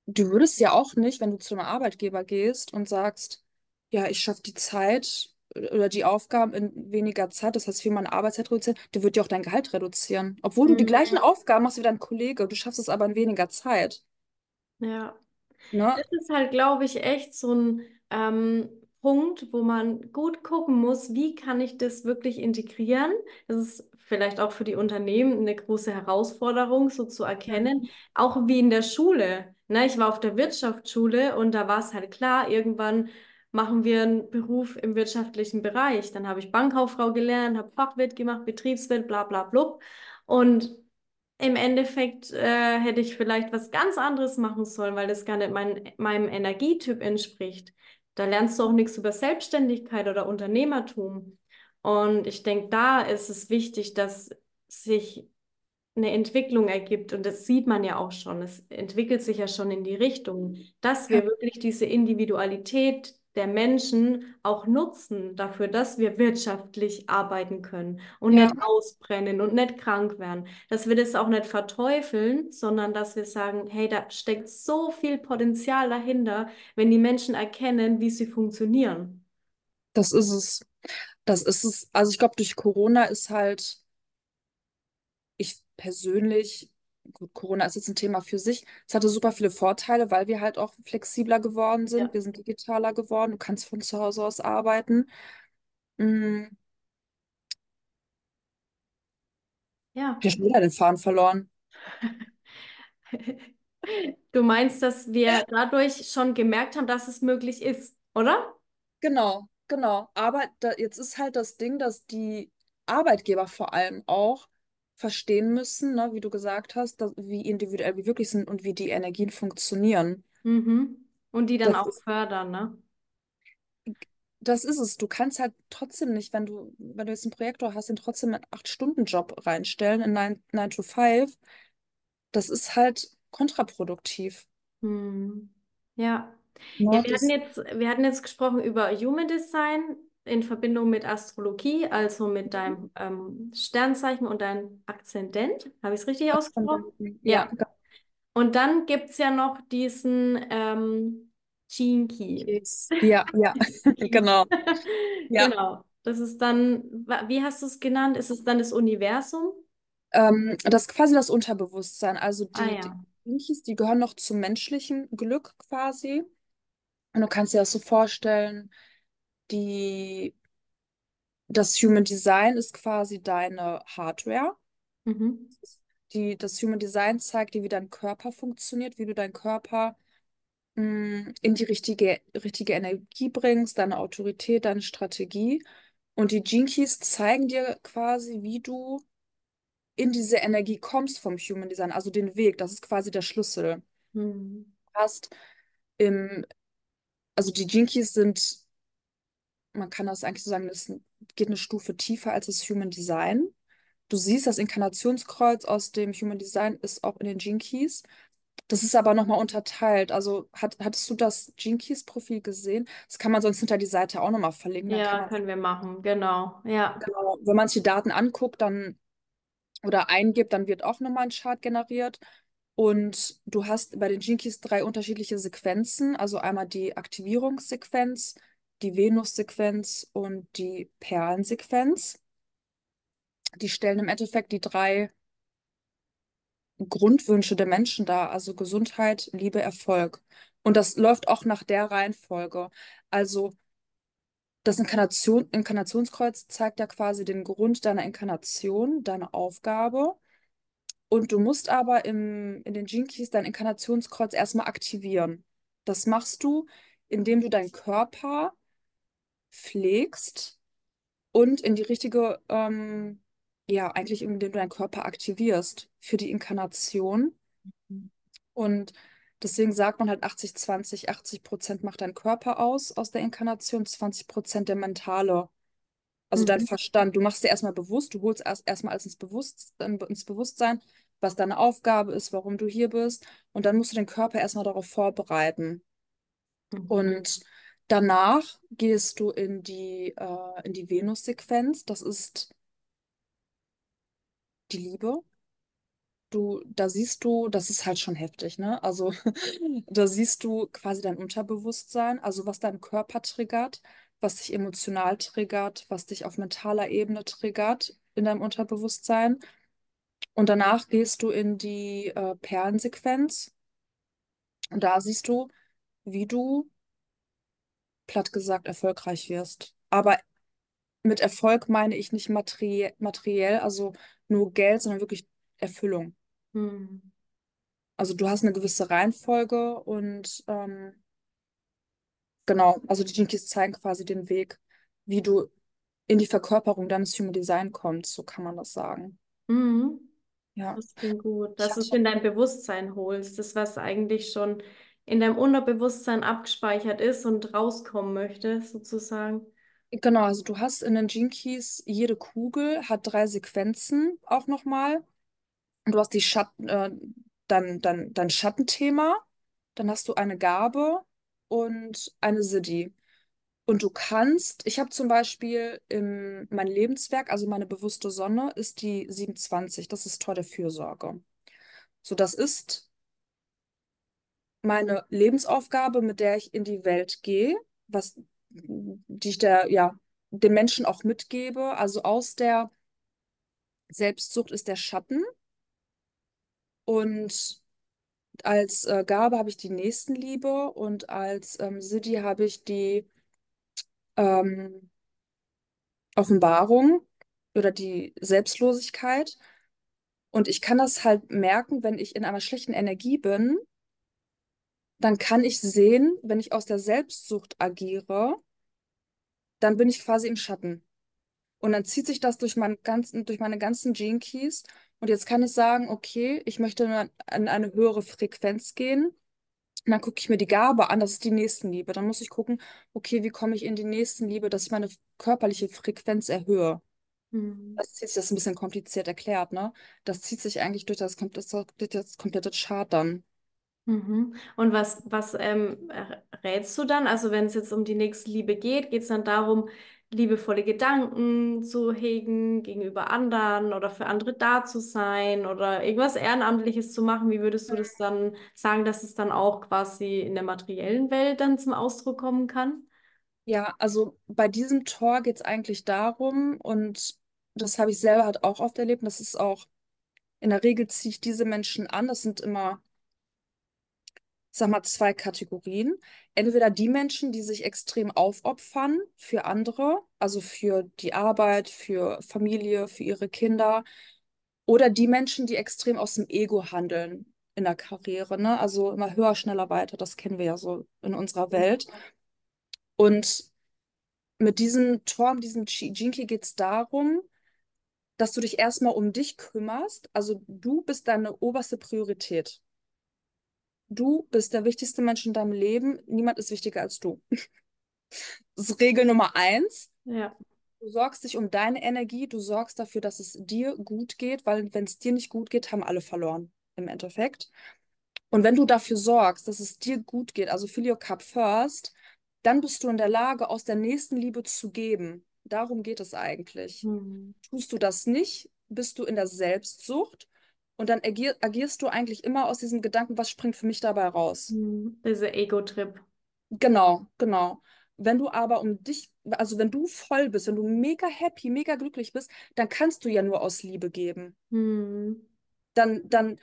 Speaker 2: du würdest ja auch nicht, wenn du zu einem Arbeitgeber gehst und sagst, ja, ich schaffe die Zeit oder die Aufgaben in weniger Zeit, das heißt, wie man Arbeitszeit reduziert, der wird dir auch dein Gehalt reduzieren. Obwohl du die gleichen
Speaker 1: Mhm.
Speaker 2: Aufgaben machst wie dein Kollege, du schaffst es aber in weniger Zeit.
Speaker 1: Ja.
Speaker 2: Ne?
Speaker 1: Das ist halt, glaube ich, echt so ein ähm, Punkt, wo man gut gucken muss, wie kann ich das wirklich integrieren. Das ist vielleicht auch für die Unternehmen eine große Herausforderung, so zu erkennen, auch wie in der Schule. Ne, ich war auf der Wirtschaftsschule und da war es halt klar, irgendwann machen wir einen Beruf im wirtschaftlichen Bereich. Dann habe ich Bankkauffrau gelernt, habe Fachwirt gemacht, Betriebswirt, bla bla blub. Und im Endeffekt äh, hätte ich vielleicht was ganz anderes machen sollen, weil das gar nicht mein, meinem Energietyp entspricht. Da lernst du auch nichts über Selbstständigkeit oder Unternehmertum. Und ich denke, da ist es wichtig, dass sich eine Entwicklung ergibt. Und das sieht man ja auch schon. Es entwickelt sich ja schon in die Richtung, dass wir wirklich diese Individualität der Menschen auch nutzen dafür, dass wir wirtschaftlich arbeiten können und
Speaker 2: Ja,
Speaker 1: nicht ausbrennen und nicht krank werden. Dass wir das auch nicht verteufeln, sondern dass wir sagen, hey, da steckt so viel Potenzial dahinter, wenn die Menschen erkennen, wie sie funktionieren.
Speaker 2: das ist es. Das ist es. Also ich glaube, durch Corona ist halt, ich persönlich, gut, Corona ist jetzt ein Thema für sich. Es hatte super viele Vorteile, weil wir halt auch flexibler geworden
Speaker 1: Ja.
Speaker 2: sind. Wir sind digitaler geworden. Du kannst von zu Hause aus arbeiten. Mm,
Speaker 1: Ja.
Speaker 2: ich habe schon wieder den Faden verloren.
Speaker 1: Du meinst, dass wir dadurch schon gemerkt haben, dass es möglich ist, oder?
Speaker 2: Genau, genau. Aber da, jetzt ist halt das Ding, dass die Arbeitgeber vor allem auch verstehen müssen, ne, wie du gesagt hast, dass, wie individuell wir wirklich sind und wie die Energien funktionieren.
Speaker 1: Mhm. Und die dann
Speaker 2: Das
Speaker 1: auch
Speaker 2: ist,
Speaker 1: fördern, ne?
Speaker 2: das ist es. Du kannst halt trotzdem nicht, wenn du, wenn du jetzt einen Projektor hast, den trotzdem in einen Acht-Stunden-Job reinstellen, in 9, 9 to 5. Das ist halt kontraproduktiv.
Speaker 1: Hm. Ja. Ja,
Speaker 2: Ne?
Speaker 1: wir hatten jetzt, wir hatten jetzt gesprochen über Human Design in Verbindung mit Astrologie, also mit deinem ähm, Sternzeichen und deinem Aszendent. Habe ich es richtig ausgesprochen?
Speaker 2: ja,
Speaker 1: Ja. Und dann gibt es ja noch diesen ähm,
Speaker 2: ganz- ja, ja, genau. Ja.
Speaker 1: Genau. Das ist dann, wie hast du es genannt? Ist es dann das Universum?
Speaker 2: Ähm, das ist quasi das Unterbewusstsein. Also
Speaker 1: Ah
Speaker 2: die, die
Speaker 1: ja.
Speaker 2: Jinkies, die gehören noch zum menschlichen Glück quasi. Und du kannst dir das so vorstellen, die, das Human Design ist quasi deine Hardware.
Speaker 1: Mhm.
Speaker 2: Die, das Human Design zeigt dir, wie dein Körper funktioniert, wie du deinen Körper mh, in die richtige, richtige Energie bringst, deine Autorität, deine Strategie. Und die Jinkies zeigen dir quasi, wie du in diese Energie kommst vom Human Design, also den Weg. Das ist quasi der Schlüssel.
Speaker 1: Hm.
Speaker 2: Du hast im, also die Jinkies sind, man kann das eigentlich so sagen, das geht eine Stufe tiefer als das Human Design. Du siehst, das Inkarnationskreuz aus dem Human Design ist auch in den Jinkies. Das ist aber nochmal unterteilt. Also hat, hattest du das Jinkies-Profil gesehen? Das kann man sonst hinter die Seite auch nochmal verlinken. Dann
Speaker 1: Ja,
Speaker 2: man,
Speaker 1: können wir machen. Genau. Ja.
Speaker 2: genau, wenn man sich die Daten anguckt, dann oder eingibt, dann wird auch nochmal ein Chart generiert. Und du hast bei den Jinkies drei unterschiedliche Sequenzen, also einmal die Aktivierungssequenz, die Venus-Sequenz und die Perlensequenz. Die stellen im Endeffekt die drei Grundwünsche der Menschen dar, also Gesundheit, Liebe, Erfolg. Und das läuft auch nach der Reihenfolge. Also das Inkarnation, Inkarnationskreuz zeigt ja quasi den Grund deiner Inkarnation, deine Aufgabe. Und du musst aber im, in den Jinkies dein Inkarnationskreuz erstmal aktivieren. Das machst du, indem du deinen Körper pflegst und in die richtige, ähm, ja, eigentlich indem du deinen Körper aktivierst für die Inkarnation. Und deswegen sagt man halt 80, 20, 80 Prozent macht dein Körper aus, aus der Inkarnation, 20 Prozent der mentale, also dein
Speaker 1: Mhm.
Speaker 2: Verstand. Du machst dir erstmal bewusst, du holst erst erstmal alles ins Bewusstsein, ins Bewusstsein, was deine Aufgabe ist, warum du hier bist. Und dann musst du den Körper erstmal darauf vorbereiten.
Speaker 1: Mhm.
Speaker 2: Und danach gehst du in die, äh, die Venus-Sequenz. Das ist die Liebe. Du, da siehst du, das ist halt schon heftig, ne? Also da siehst du quasi dein Unterbewusstsein, also was deinen Körper triggert, was dich emotional triggert, was dich auf mentaler Ebene triggert in deinem Unterbewusstsein. Und danach gehst du in die äh, Perlensequenz und da siehst du, wie du, platt gesagt, erfolgreich wirst. Aber mit Erfolg meine ich nicht materie materiell, also nur Geld, sondern wirklich Erfüllung.
Speaker 1: Hm.
Speaker 2: Also du hast eine gewisse Reihenfolge und ähm, genau, also die Jinkies zeigen quasi den Weg, wie du in die Verkörperung deines Human Design kommst, so kann man das sagen.
Speaker 1: Mhm.
Speaker 2: Ja,
Speaker 1: Das klingt gut, dass du es in dein Bewusstsein holst, das, was eigentlich schon in deinem Unterbewusstsein abgespeichert ist und rauskommen möchte, sozusagen.
Speaker 2: genau, also du hast in den Jinkies, jede Kugel hat drei Sequenzen auch nochmal. Und du hast die Schatten, äh, dann, dann, dein Schattenthema, dann hast du eine Gabe und eine Siddhi. Und du kannst, ich habe zum Beispiel im, mein Lebenswerk, also meine bewusste Sonne, ist die 27. Das ist Tor der Fürsorge. So, das ist meine Lebensaufgabe, mit der ich in die Welt gehe, was, die ich der, ja, den Menschen auch mitgebe. Also aus der Selbstsucht ist der Schatten und als äh, Gabe habe ich die Nächstenliebe und als ähm, Siddhi habe ich die ähm, Offenbarung oder die Selbstlosigkeit. Und ich kann das halt merken, wenn ich in einer schlechten Energie bin, dann kann ich sehen, wenn ich aus der Selbstsucht agiere, dann bin ich quasi im Schatten. Und dann zieht sich das durch, mein ganzen, durch meine ganzen Gene Keys. Und jetzt kann ich sagen, okay, ich möchte an eine höhere Frequenz gehen. Und dann gucke ich mir die Gabe an, das ist die Nächstenliebe. Dann muss ich gucken, okay, wie komme ich in die Nächstenliebe, dass ich meine körperliche Frequenz erhöhe.
Speaker 1: Mhm.
Speaker 2: Das zieht sich, das ist ein bisschen kompliziert erklärt, ne? Das zieht sich eigentlich durch das komplette, das komplette Chart dann.
Speaker 1: Mhm. Und was, was ähm, rätst du dann? Also wenn es jetzt um die Nächstenliebe geht, geht es dann darum, liebevolle Gedanken zu hegen gegenüber anderen oder für andere da zu sein oder irgendwas Ehrenamtliches zu machen? Wie würdest du das dann sagen, dass es dann auch quasi in der materiellen Welt dann zum Ausdruck kommen kann?
Speaker 2: Ja, also bei diesem Tor geht es eigentlich darum, und das habe ich selber halt auch oft erlebt, und das ist auch, in der Regel ziehe ich diese Menschen an, das sind immer, sag mal, zwei Kategorien. Entweder die Menschen, die sich extrem aufopfern für andere, also für die Arbeit, für Familie, für ihre Kinder, oder die Menschen, die extrem aus dem Ego handeln in der Karriere, ne? Also immer höher, schneller, weiter, das kennen wir ja so in unserer Welt. Und mit diesem Tor, mit diesem Jinki geht es darum, dass du dich erstmal um dich kümmerst. Also du bist deine oberste Priorität. Du bist der wichtigste Mensch in deinem Leben. Niemand ist wichtiger als du. Das ist Regel Nummer eins.
Speaker 1: Ja.
Speaker 2: Du sorgst dich um deine Energie, du sorgst dafür, dass es dir gut geht, weil wenn es dir nicht gut geht, haben alle verloren im Endeffekt. Und wenn du dafür sorgst, dass es dir gut geht, also fill your cup first, dann bist du in der Lage, aus der nächsten Liebe zu geben. Darum geht es eigentlich.
Speaker 1: Mhm.
Speaker 2: Tust du das nicht, bist du in der Selbstsucht und dann agier agierst du eigentlich immer aus diesem Gedanken, was springt für mich dabei raus?
Speaker 1: Mhm. Dieser Ego-Trip.
Speaker 2: Genau, genau. Wenn du aber um dich, also wenn du voll bist, wenn du mega happy, mega glücklich bist, dann kannst du ja nur aus Liebe geben.
Speaker 1: Mhm.
Speaker 2: Dann, dann,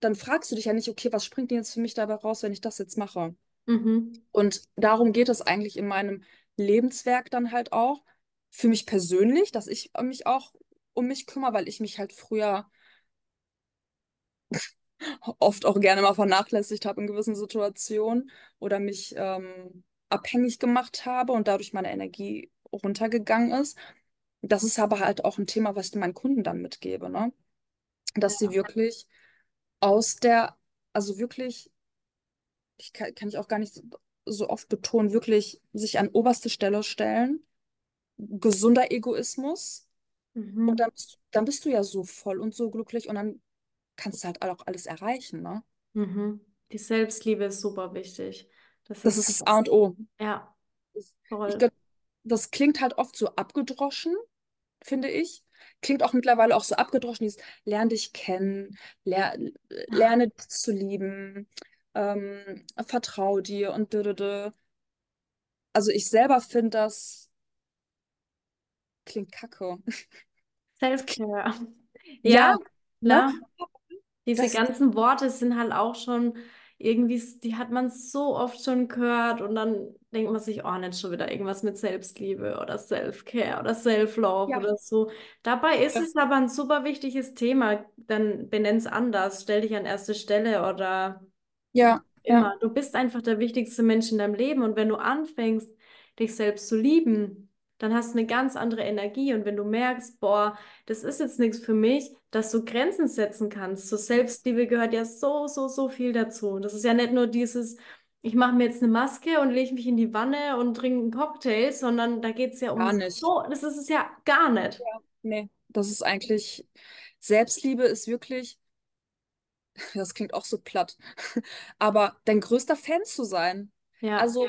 Speaker 2: dann fragst du dich ja nicht, okay, was springt denn jetzt für mich dabei raus, wenn ich das jetzt mache?
Speaker 1: Mhm.
Speaker 2: Und darum geht es eigentlich in meinem Lebenswerk dann halt auch. Für mich persönlich, dass ich mich auch um mich kümmere, weil ich mich halt früher oft auch gerne mal vernachlässigt habe in gewissen Situationen oder mich ähm, abhängig gemacht habe und dadurch meine Energie runtergegangen ist. Das ist aber halt auch ein Thema, was ich meinen Kunden dann mitgebe, ne? Dass sie wirklich aus der, also wirklich, ich kann, kann ich auch gar nicht so, oft betonen, wirklich sich an oberste Stelle stellen, gesunder Egoismus. Und
Speaker 1: Mhm.
Speaker 2: dann bist, dann bist du ja so voll und so glücklich und dann kannst du halt auch alles erreichen, ne?
Speaker 1: Mhm. Die Selbstliebe ist super wichtig. Das
Speaker 2: Das
Speaker 1: ist
Speaker 2: das A und O.
Speaker 1: Ja,
Speaker 2: Das- Ich das klingt halt oft so abgedroschen, finde ich. Klingt auch mittlerweile auch so abgedroschen, dieses lern dich kennen, ler lerne dich zu lieben, ähm, vertrau dir und dö, dö, dö. Also ich selber finde, das klingt kacke.
Speaker 1: Self-Care. Ja,
Speaker 2: ja, ne?
Speaker 1: Diese
Speaker 2: Das,
Speaker 1: ganzen Worte sind halt auch schon irgendwie, die hat man so oft schon gehört und dann denkt man sich, oh, nicht schon wieder irgendwas mit Selbstliebe oder Self-Care oder Self-Love
Speaker 2: ja,
Speaker 1: oder so. Dabei ist
Speaker 2: voll.
Speaker 1: es aber ein super wichtiges Thema. Dann benenn's anders, stell dich an erste Stelle oder
Speaker 2: ja, ja,
Speaker 1: immer. Du bist einfach der wichtigste Mensch in deinem Leben und wenn du anfängst, dich selbst zu lieben, dann hast du eine ganz andere Energie und wenn du merkst, boah, das ist jetzt nichts für mich, dass du Grenzen setzen kannst. Zur Selbstliebe gehört ja so, so, so viel dazu. Das ist ja nicht nur dieses, ich mache mir jetzt eine Maske und lege mich in die Wanne und trinke einen Cocktail, sondern da geht es ja um
Speaker 2: gar nicht.
Speaker 1: so, das ist es ja gar nicht.
Speaker 2: Nee, das ist eigentlich, Selbstliebe ist wirklich, das klingt auch so platt, aber dein größter Fan zu sein.
Speaker 1: Ja,
Speaker 2: Also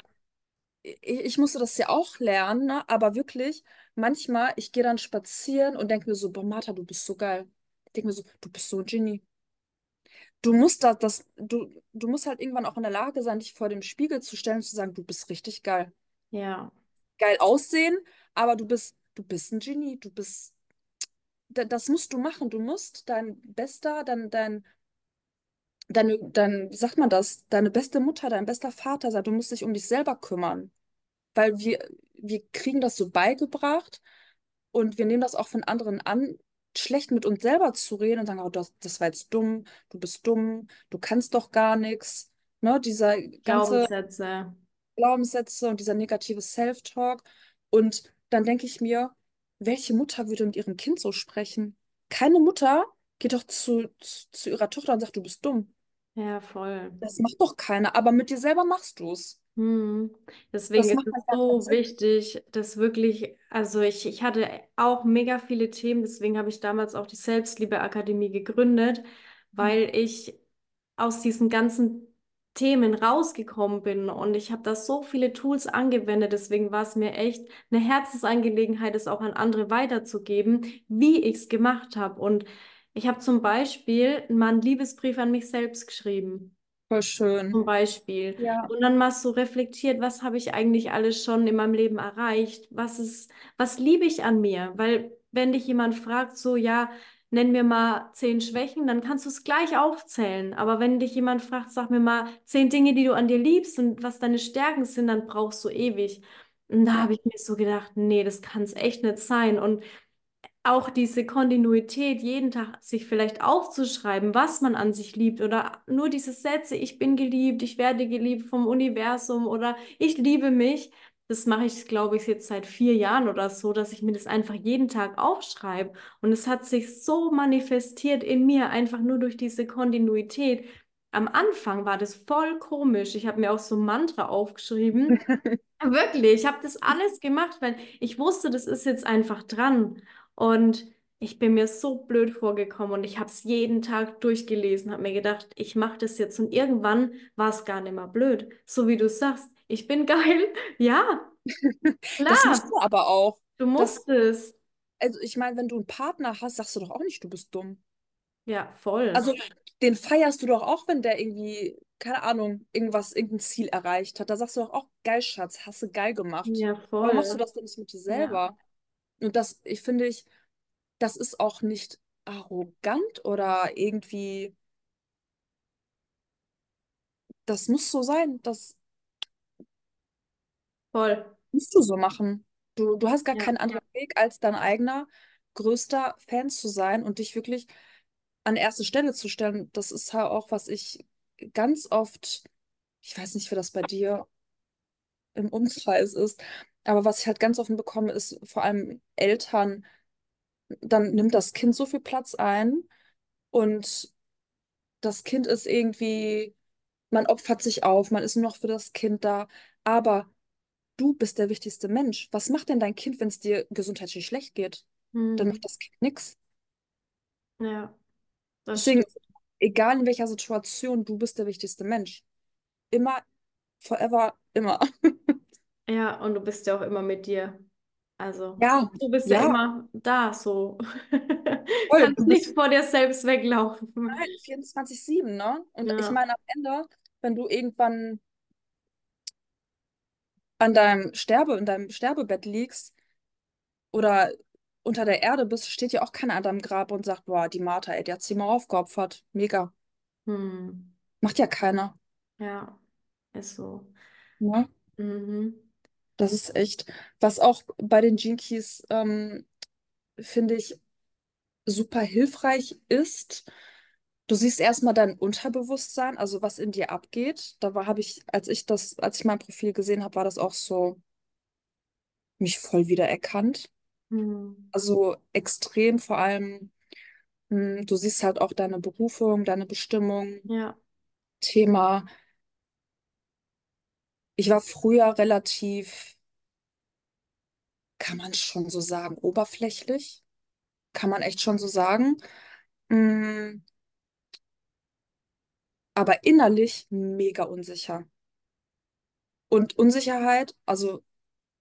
Speaker 2: ich, ich musste das ja auch lernen, ne? Aber wirklich, manchmal, ich gehe dann spazieren und denke mir so, boah, Martha, du bist so geil. Ich denke mir so, du bist so ein Genie. Du musst das, das, du, du musst halt irgendwann auch in der Lage sein, dich vor dem Spiegel zu stellen und zu sagen, du bist richtig geil.
Speaker 1: Ja,
Speaker 2: Geil aussehen, aber du bist, du bist ein Genie. Du bist, da- das musst du machen. Du musst dein bester, dein, dein, deine, dein, wie sagt man das, deine beste Mutter, dein bester Vater sein. Du musst dich um dich selber kümmern. Weil wir, wir kriegen das so beigebracht und wir nehmen das auch von anderen an, schlecht mit uns selber zu reden und sagen, oh, das, das war jetzt dumm, du bist dumm, du kannst doch gar nichts. Ne, dieser ganze
Speaker 1: Glaubenssätze.
Speaker 2: Glaubenssätze und dieser negative Self-Talk. Und dann denke ich mir, welche Mutter würde mit ihrem Kind so sprechen? Keine Mutter geht doch zu, zu, zu ihrer Tochter und sagt, du bist dumm.
Speaker 1: Ja, voll.
Speaker 2: Das macht doch keiner, aber mit dir selber machst du es.
Speaker 1: Hm. Deswegen
Speaker 2: Das
Speaker 1: ist
Speaker 2: macht
Speaker 1: es
Speaker 2: halt gar keinen
Speaker 1: so
Speaker 2: Sinn.
Speaker 1: wichtig, dass wirklich, also ich, ich hatte auch mega viele Themen, deswegen habe ich damals auch die Selbstliebe-Akademie gegründet, weil ich aus diesen ganzen Themen rausgekommen bin und ich habe da so viele Tools angewendet, deswegen war es mir echt eine Herzensangelegenheit, es auch an andere weiterzugeben, wie ich es gemacht habe. Und ich habe zum Beispiel mal einen Liebesbrief an mich selbst geschrieben.
Speaker 2: Voll
Speaker 1: Zum
Speaker 2: schön.
Speaker 1: Beispiel.
Speaker 2: Ja.
Speaker 1: Und dann mal so reflektiert, was habe ich eigentlich alles schon in meinem Leben erreicht? Was ist, was liebe ich an mir? Weil wenn dich jemand fragt, so, ja, nenn mir mal zehn Schwächen, dann kannst du es gleich aufzählen. Aber wenn dich jemand fragt, sag mir mal zehn Dinge, die du an dir liebst und was deine Stärken sind, dann brauchst du ewig. Und da habe ich mir so gedacht, nee, das kann es echt nicht sein. Und auch diese Kontinuität, jeden Tag sich vielleicht aufzuschreiben, was man an sich liebt oder nur diese Sätze, ich bin geliebt, ich werde geliebt vom Universum oder ich liebe mich, das mache ich, glaube ich, jetzt seit vier Jahren oder so, dass ich mir das einfach jeden Tag aufschreibe. Und es hat sich so manifestiert in mir, einfach nur durch diese Kontinuität. Am Anfang war das voll komisch. Ich habe mir auch so ein Mantra aufgeschrieben. Wirklich, ich habe das alles gemacht, weil ich wusste, das ist jetzt einfach dran. Und ich bin mir so blöd vorgekommen und ich habe es jeden Tag durchgelesen, habe mir gedacht, ich mache das jetzt. Und irgendwann war es gar nicht mehr blöd. So wie du sagst, ich bin geil. Ja,
Speaker 2: Das musst
Speaker 1: klar,
Speaker 2: du aber auch.
Speaker 1: du
Speaker 2: Das,
Speaker 1: musst es.
Speaker 2: also ich meine, wenn du einen Partner hast, sagst du doch auch nicht, du bist dumm.
Speaker 1: Ja, voll.
Speaker 2: Also den feierst du doch auch, wenn der irgendwie, keine Ahnung, irgendwas, irgendein Ziel erreicht hat. Da sagst du doch auch, geil, Schatz, hast du geil gemacht.
Speaker 1: Ja,
Speaker 2: Warum machst du
Speaker 1: voll.
Speaker 2: das denn nicht mit dir
Speaker 1: Ja,
Speaker 2: selber? Und das, ich finde ich, das ist auch nicht arrogant oder irgendwie, das muss so sein. Das
Speaker 1: voll.
Speaker 2: musst du so machen. Du, du hast gar
Speaker 1: Ja.
Speaker 2: keinen anderen Weg, als dein eigener größter Fan zu sein und dich wirklich an erste Stelle zu stellen. Das ist halt auch, was ich ganz oft, ich weiß nicht, wie das bei dir im Umkreis ist, aber was ich halt ganz oft bekomme, ist vor allem Eltern, dann nimmt das Kind so viel Platz ein und das Kind ist irgendwie, man opfert sich auf, man ist nur noch für das Kind da, aber du bist der wichtigste Mensch. Was macht denn dein Kind, wenn es dir gesundheitlich schlecht geht? Dann
Speaker 1: Hm.
Speaker 2: macht das Kind nichts.
Speaker 1: Ja,
Speaker 2: Deswegen,
Speaker 1: stimmt.
Speaker 2: egal in welcher Situation, du bist der wichtigste Mensch. Immer, forever, immer.
Speaker 1: Ja, und du bist ja auch immer mit dir. Also,
Speaker 2: Ja,
Speaker 1: du bist ja
Speaker 2: ja,
Speaker 1: immer da, so.
Speaker 2: voll. Du
Speaker 1: Kannst nicht
Speaker 2: bist
Speaker 1: vor dir selbst weglaufen.
Speaker 2: halt 24/7, ne? Und ich
Speaker 1: Ja.
Speaker 2: meine, am Ende, wenn du irgendwann an deinem Sterbe, in deinem Sterbebett liegst oder unter der Erde bist, steht ja auch keiner an deinem Grab und sagt, boah, die Martha, ey, die hat sich mal aufgeopfert. Mega.
Speaker 1: Hm.
Speaker 2: Macht ja keiner.
Speaker 1: Ja, ist so.
Speaker 2: Ne?
Speaker 1: Mhm.
Speaker 2: Das ist echt, was auch bei den Gene Keys, ähm, finde ich, super hilfreich ist. Du siehst erstmal dein Unterbewusstsein, also was in dir abgeht. Da war, habe ich, als ich das, als ich mein Profil gesehen habe, war das auch so mich voll wiedererkannt.
Speaker 1: Hm.
Speaker 2: Also extrem, vor allem, mh, du siehst halt auch deine Berufung, deine Bestimmung,
Speaker 1: Ja.
Speaker 2: Thema. Ich war früher relativ, kann man schon so sagen, oberflächlich. Kann man echt schon so sagen. Mm, aber innerlich mega unsicher. Und Unsicherheit, also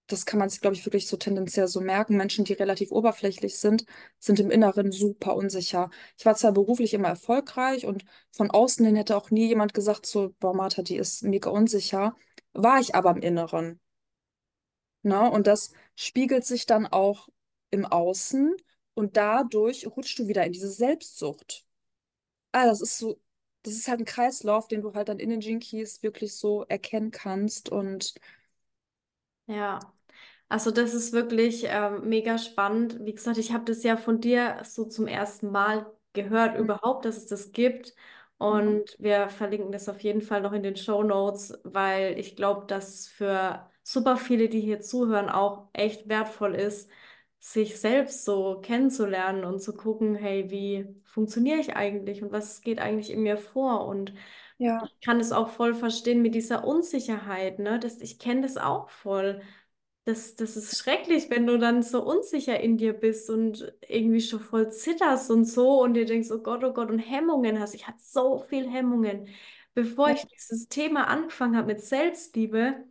Speaker 2: das kann man sich, glaube ich, wirklich so tendenziell so merken. Menschen, die relativ oberflächlich sind, sind im Inneren super unsicher. Ich war zwar beruflich immer erfolgreich und von außen hin hätte auch nie jemand gesagt, so, boah, Martha, die ist mega unsicher. War ich aber im Inneren. Ne? Und das spiegelt sich dann auch im Außen und dadurch rutscht du wieder in diese Selbstsucht. Ah, das ist so, das ist halt ein Kreislauf, den du halt dann in den Keys wirklich so erkennen kannst und
Speaker 1: Ja. Also das ist wirklich ähm, mega spannend. Wie gesagt, ich habe das ja von dir so zum ersten Mal gehört, überhaupt, dass es das gibt.
Speaker 2: Mhm.
Speaker 1: Und wir verlinken das auf jeden Fall noch in den Show Notes, weil ich glaube, dass für super viele, die hier zuhören, auch echt wertvoll ist, sich selbst so kennenzulernen und zu gucken, hey, wie funktioniere ich eigentlich und was geht eigentlich in mir vor? Und
Speaker 2: ja,
Speaker 1: ich kann es auch voll verstehen mit dieser Unsicherheit, ne? Das, ich kenne das auch voll. Das, das ist schrecklich, wenn du dann so unsicher in dir bist und irgendwie schon voll zitterst und so und dir denkst, oh Gott, oh Gott, und Hemmungen hast. Ich hatte so viel Hemmungen. Bevor ich dieses Thema angefangen habe mit Selbstliebe,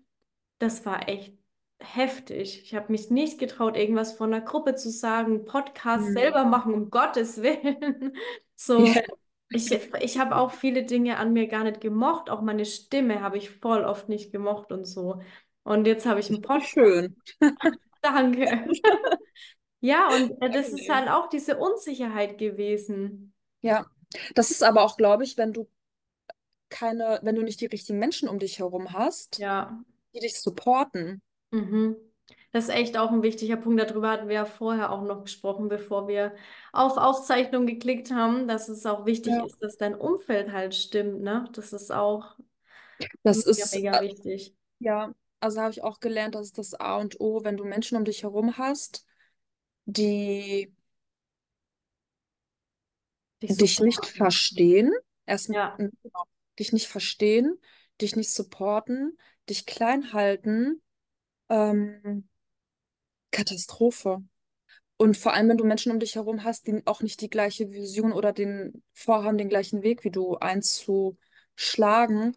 Speaker 1: das war echt heftig. Ich habe mich nicht getraut, irgendwas von einer Gruppe zu sagen, Podcast
Speaker 2: Mhm.
Speaker 1: selber machen, um Gottes Willen. So,
Speaker 2: ja,
Speaker 1: ich, ich habe auch viele Dinge an mir gar nicht gemocht. Auch meine Stimme habe ich voll oft nicht gemocht und so. Und jetzt habe ich einen
Speaker 2: wie
Speaker 1: Podcast.
Speaker 2: schön.
Speaker 1: Danke. Ja, und äh, das ist halt auch diese Unsicherheit gewesen.
Speaker 2: Ja, das ist aber auch, glaube ich, wenn du keine, wenn du nicht die richtigen Menschen um dich herum hast,
Speaker 1: Ja.
Speaker 2: die dich supporten.
Speaker 1: Mhm. Das ist echt auch ein wichtiger Punkt. Darüber hatten wir ja vorher auch noch gesprochen, bevor wir auf Aufzeichnung geklickt haben, dass es auch wichtig
Speaker 2: Ja.
Speaker 1: ist, dass dein Umfeld halt stimmt, ne? Das ist auch
Speaker 2: Das
Speaker 1: mega,
Speaker 2: ist,
Speaker 1: mega
Speaker 2: äh,
Speaker 1: wichtig,
Speaker 2: ja, also habe ich auch gelernt, das ist das A und O, wenn du Menschen um dich herum hast, die
Speaker 1: dich
Speaker 2: dich nicht verstehen, erst
Speaker 1: Ja.
Speaker 2: genau, dich nicht verstehen, dich nicht supporten, dich klein halten, ähm, Katastrophe. Und vor allem, wenn du Menschen um dich herum hast, die auch nicht die gleiche Vision oder den vorhaben, den gleichen Weg wie du einzuschlagen,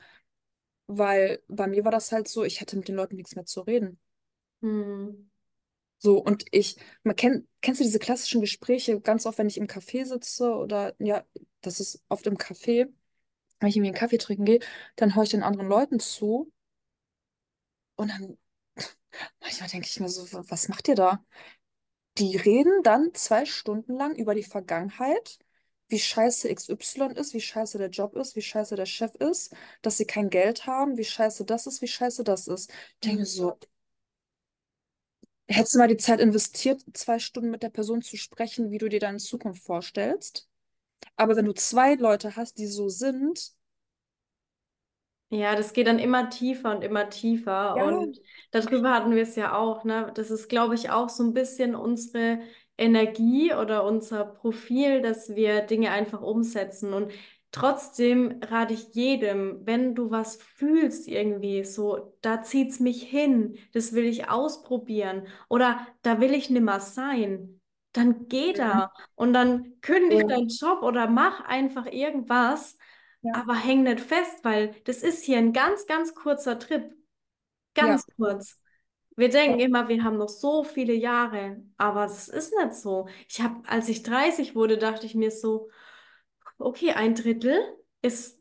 Speaker 2: weil bei mir war das halt so, ich hatte mit den Leuten nichts mehr zu reden.
Speaker 1: Hm.
Speaker 2: So, und ich, man kennt, kennst du diese klassischen Gespräche, ganz oft, wenn ich im Café sitze oder ja, das ist oft im Café, wenn ich irgendwie einen Kaffee trinken gehe, dann höre ich den anderen Leuten zu und dann manchmal denke ich mir so, was macht ihr da? Die reden dann zwei Stunden lang über die Vergangenheit, wie scheiße XY ist, wie scheiße der Job ist, wie scheiße der Chef ist, dass sie kein Geld haben, wie scheiße das ist, wie scheiße das ist. Ich denke mir
Speaker 1: Hm.
Speaker 2: so, hättest du mal die Zeit investiert, zwei Stunden mit der Person zu sprechen, wie du dir deine Zukunft vorstellst? Aber wenn du zwei Leute hast, die so sind,
Speaker 1: Ja, das geht dann immer tiefer und immer tiefer.
Speaker 2: ja,
Speaker 1: Und darüber hatten wir es ja auch, ne? Das ist, glaube ich, auch so ein bisschen unsere Energie oder unser Profil, dass wir Dinge einfach umsetzen. Und trotzdem rate ich jedem, wenn du was fühlst irgendwie, so, da zieht's mich hin, das will ich ausprobieren oder da will ich nimmer sein, dann geh da und dann kündig
Speaker 2: so,
Speaker 1: deinen Job oder mach einfach irgendwas
Speaker 2: ja,
Speaker 1: aber häng nicht fest, weil das ist hier ein ganz, ganz kurzer Trip.
Speaker 2: ja,
Speaker 1: Ganz kurz. Wir denken immer, wir haben noch so viele Jahre, aber es ist nicht so. Ich habe, als ich 30 wurde, dachte ich mir so, okay, ein Drittel ist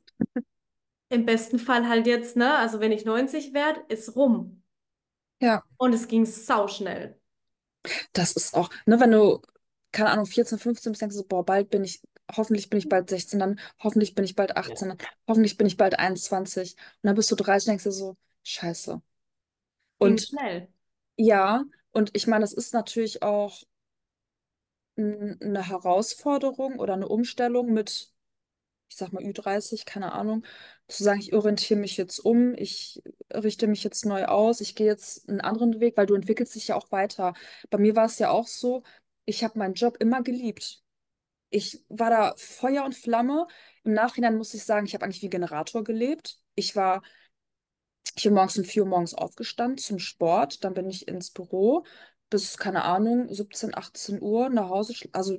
Speaker 1: im besten Fall halt jetzt, ne? Also wenn ich 90 werde, ist rum.
Speaker 2: ja.
Speaker 1: Und es ging sauschnell.
Speaker 2: Das ist auch, ne, wenn du, keine Ahnung, 14, 15 bist, denkst du so, boah, bald bin ich, hoffentlich bin ich bald 16, dann hoffentlich bin ich bald
Speaker 1: Ja.
Speaker 2: 18, dann hoffentlich bin ich bald 21. Und dann bist du 30 und denkst dir so, scheiße.
Speaker 1: Ging
Speaker 2: Und
Speaker 1: schnell.
Speaker 2: ja, und ich meine, das ist natürlich auch eine Herausforderung oder eine Umstellung mit, ich sag mal, Ü30, keine Ahnung, zu sagen, ich orientiere mich jetzt um, ich richte mich jetzt neu aus, ich gehe jetzt einen anderen Weg, weil du entwickelst dich ja auch weiter. Bei mir war es ja auch so, ich habe meinen Job immer geliebt. Ich war da Feuer und Flamme. Im Nachhinein muss ich sagen, ich habe eigentlich wie Generator gelebt. Ich war, ich bin morgens um 4 Uhr morgens aufgestanden zum Sport, dann bin ich ins Büro bis, keine Ahnung, 17, 18 Uhr nach Hause, also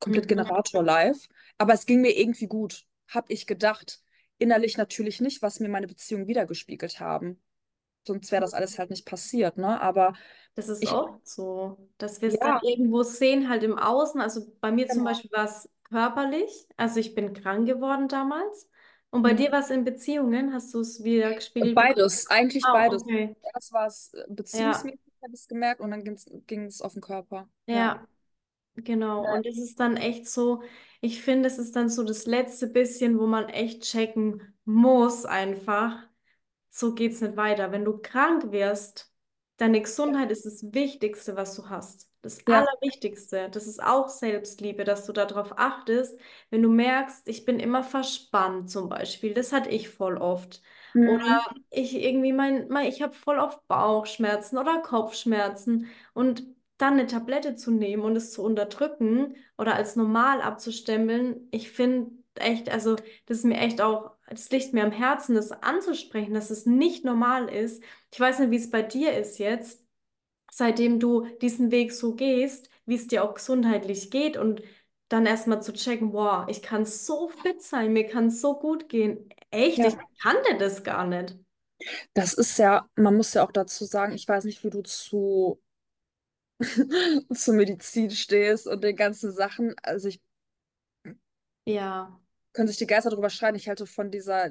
Speaker 2: komplett
Speaker 1: Mhm.
Speaker 2: Generator live. Aber es ging mir irgendwie gut, habe ich gedacht. Innerlich natürlich nicht, was mir meine Beziehungen wiedergespiegelt haben. sonst wäre das alles halt nicht passiert, ne? Aber
Speaker 1: Das ist
Speaker 2: ich,
Speaker 1: oft so, dass wir es dann
Speaker 2: ja,
Speaker 1: irgendwo sehen, halt im Außen. Also bei mir zum
Speaker 2: genau.
Speaker 1: Beispiel war es körperlich. Also ich bin krank geworden damals. Und bei dir
Speaker 2: Mhm.
Speaker 1: war es in Beziehungen. Hast du es wieder gespiegelt bekommen?
Speaker 2: Beides, eigentlich
Speaker 1: Ah,
Speaker 2: beides.
Speaker 1: okay.
Speaker 2: Erst war es äh,
Speaker 1: Ja,
Speaker 2: beziehungsmäßig, habe ich es gemerkt, und dann ging es auf den Körper. Ja.
Speaker 1: ja, genau.
Speaker 2: Ja.
Speaker 1: Und es ist dann echt so, ich finde, es ist dann so das letzte bisschen, wo man echt checken muss einfach. so geht's nicht weiter. Wenn du krank wirst, deine Gesundheit ist das Wichtigste, was du hast. Das
Speaker 2: Ja.
Speaker 1: Allerwichtigste. Das ist auch Selbstliebe, dass du darauf achtest. Wenn du merkst, ich bin immer verspannt zum Beispiel, das hatte ich voll oft. Oder
Speaker 2: Mhm.
Speaker 1: ich irgendwie mein, mein ich habe voll oft Bauchschmerzen oder Kopfschmerzen und dann eine Tablette zu nehmen und es zu unterdrücken oder als normal abzustempeln, ich finde echt, also das ist mir echt auch, das liegt mir am Herzen, das anzusprechen, dass es nicht normal ist. Ich weiß nicht, wie es bei dir ist jetzt, seitdem du diesen Weg so gehst, wie es dir auch gesundheitlich geht und dann erstmal zu checken, wow, ich kann so fit sein, mir kann es so gut gehen. Echt, ich
Speaker 2: Ja.
Speaker 1: kannte das gar nicht.
Speaker 2: Das ist ja, man muss ja auch dazu sagen, ich weiß nicht, wie du zu, zu Medizin stehst und den ganzen Sachen. Also ich
Speaker 1: Ja.
Speaker 2: können sich die Geister darüber streiten. Ich halte von dieser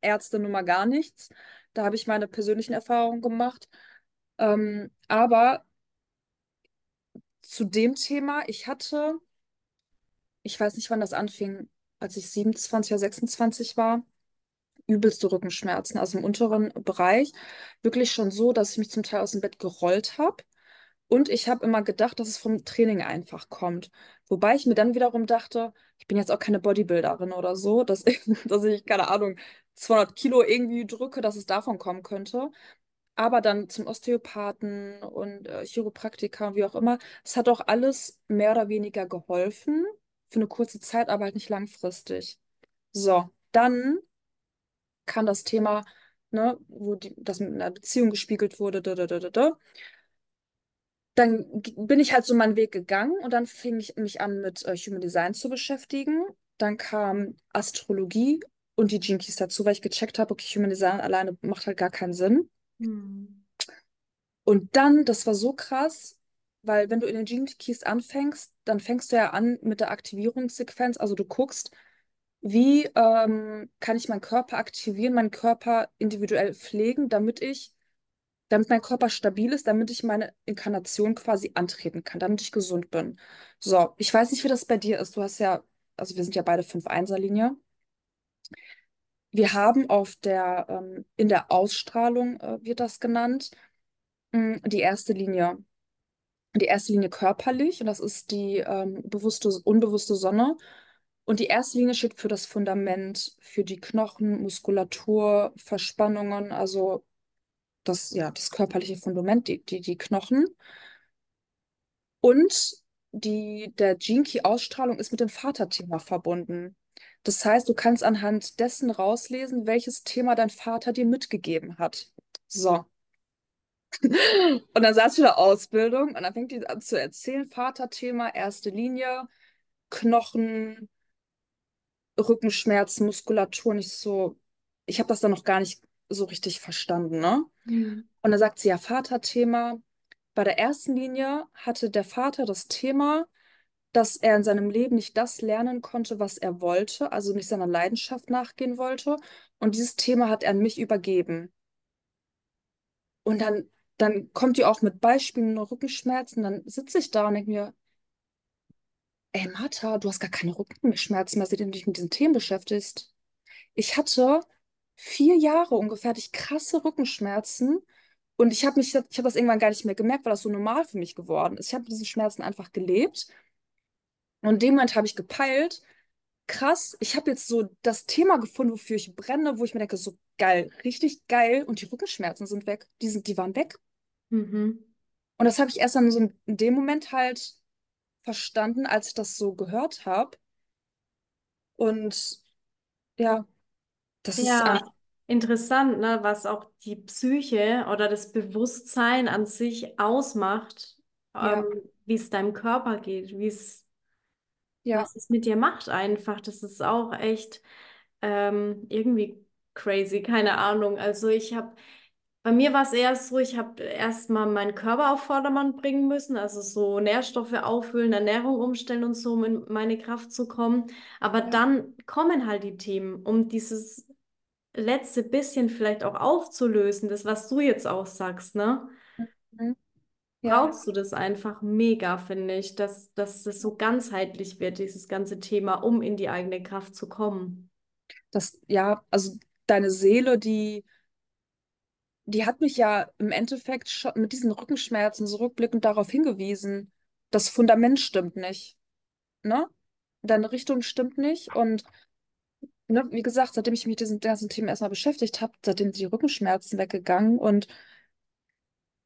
Speaker 2: Ärztenummer gar nichts. Da habe ich meine persönlichen Erfahrungen gemacht. Ähm, aber zu dem Thema, ich hatte, ich weiß nicht, wann das anfing, als ich 27 oder 26 war, übelste Rückenschmerzen, also im unteren Bereich. Wirklich schon so, dass ich mich zum Teil aus dem Bett gerollt habe. Und ich habe immer gedacht, dass es vom Training einfach kommt. Wobei ich mir dann wiederum dachte, ich bin jetzt auch keine Bodybuilderin oder so, dass ich, dass ich, keine Ahnung, 200 Kilo irgendwie drücke, dass es davon kommen könnte. Aber dann zum Osteopathen und äh, Chiropraktiker und wie auch immer. Es hat auch alles mehr oder weniger geholfen. Für eine kurze Zeit, aber halt nicht langfristig. So, dann kam das Thema, ne, wo die, das mit einer Beziehung gespiegelt wurde. Da, da, da, da, da. Dann bin ich halt so meinen Weg gegangen und dann fing ich mich an, mit äh, Human Design zu beschäftigen. Dann kam Astrologie und die Keys dazu, weil ich gecheckt habe, okay, Human Design alleine macht halt gar keinen Sinn.
Speaker 1: Hm.
Speaker 2: Und dann, das war so krass, weil wenn du in den Gene Keys anfängst, dann fängst du ja an mit der Aktivierungssequenz. Also du guckst, wie ähm, kann ich meinen Körper aktivieren, meinen Körper individuell pflegen, damit ich, damit mein Körper stabil ist, damit ich meine Inkarnation quasi antreten kann, damit ich gesund bin. So, ich weiß nicht, wie das bei dir ist. Du hast ja, also wir sind ja beide 5-1er-Linie. Wir haben auf der, ähm, in der Ausstrahlung, äh, wird das genannt, mh, die erste Linie. Die erste Linie körperlich und das ist die ähm, bewusste, unbewusste Sonne. Und die erste Linie steht für das Fundament, für die Knochen, Muskulatur, Verspannungen, also das, ja, das körperliche Fundament, die, die, die Knochen. Und die, der Gene Key Ausstrahlung ist mit dem Vaterthema verbunden. Das heißt, du kannst anhand dessen rauslesen, welches Thema dein Vater dir mitgegeben hat. So. Und dann saß ich in der Ausbildung und dann fängt die an zu erzählen, Vaterthema, erste Linie, Knochen, Rückenschmerzen, Muskulatur, nicht so. Ich habe das dann noch gar nicht so richtig verstanden, ne?
Speaker 1: Hm.
Speaker 2: Und dann sagt sie ja Vaterthema. Bei der ersten Linie hatte der Vater das Thema, dass er in seinem Leben nicht das lernen konnte, was er wollte, also nicht seiner Leidenschaft nachgehen wollte. Und dieses Thema hat er an mich übergeben. Und dann, dann kommt die auch mit Beispielen Rückenschmerzen. Dann sitze ich da und denke mir, ey Martha, du hast gar keine Rückenschmerzen mehr, seitdem du dich mit diesen Themen beschäftigst. Ich hatte vier Jahre ungefähr, ich krasse Rückenschmerzen und ich habe mich, ich habe das irgendwann gar nicht mehr gemerkt, weil das so normal für mich geworden ist. Ich habe mit diesen Schmerzen einfach gelebt und in dem Moment habe ich gepeilt, krass, ich habe jetzt so das Thema gefunden, wofür ich brenne, wo ich mir denke, so geil, richtig geil und die Rückenschmerzen sind weg, die sind, die waren weg.
Speaker 1: Mhm.
Speaker 2: Und das habe ich erst dann so in dem Moment halt verstanden, als ich das so gehört habe. Und ja, das ist
Speaker 1: Ja, interessant, ne, was auch die Psyche oder das Bewusstsein an sich ausmacht, ähm,
Speaker 2: ja,
Speaker 1: wie es deinem Körper geht, wie es,
Speaker 2: ja,
Speaker 1: was es mit dir macht einfach. Das ist auch echt ähm, irgendwie crazy, keine Ahnung. Also ich habe Bei mir war es eher so, ich habe erstmal meinen Körper auf Vordermann bringen müssen, also so Nährstoffe auffüllen, Ernährung umstellen und so, um in meine Kraft zu kommen. Aber
Speaker 2: Ja.
Speaker 1: dann kommen halt die Themen, um dieses letzte bisschen vielleicht auch aufzulösen, das, was du jetzt auch sagst, ne?
Speaker 2: Mhm.
Speaker 1: Brauchst du das einfach mega, finde ich, dass, dass das so ganzheitlich wird, dieses ganze Thema, um in die eigene Kraft zu kommen.
Speaker 2: das, ja, also deine Seele, die, die hat mich ja im Endeffekt schon mit diesen Rückenschmerzen so rückblickend darauf hingewiesen, das Fundament stimmt nicht, ne? Deine Richtung stimmt nicht und ne, wie gesagt, seitdem ich mich mit diesen ganzen Themen erstmal beschäftigt habe, seitdem sind die Rückenschmerzen weggegangen und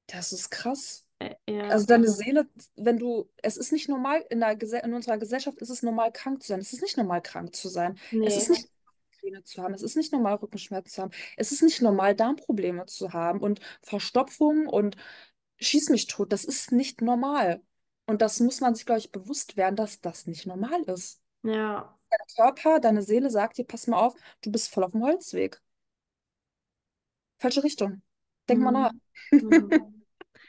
Speaker 2: das ist krass.
Speaker 1: Ä-
Speaker 2: Also
Speaker 1: Ja,
Speaker 2: deine Seele, wenn du, es ist nicht normal, in der, Gese- in unserer Gesellschaft ist es normal, krank zu sein. Es ist nicht normal, krank zu sein. Es ist
Speaker 1: nee,
Speaker 2: nicht normal, Migräne zu haben. Es ist nicht normal, Rückenschmerzen zu haben. Es ist nicht normal, Darmprobleme zu haben und Verstopfung und schieß mich tot. Das ist nicht normal. Und das muss man sich, glaube ich, bewusst werden, dass das nicht normal ist.
Speaker 1: ja.
Speaker 2: Dein Körper, deine Seele sagt dir, pass mal auf, du bist voll auf dem Holzweg. Falsche Richtung. Denk mal nach.
Speaker 1: Mhm.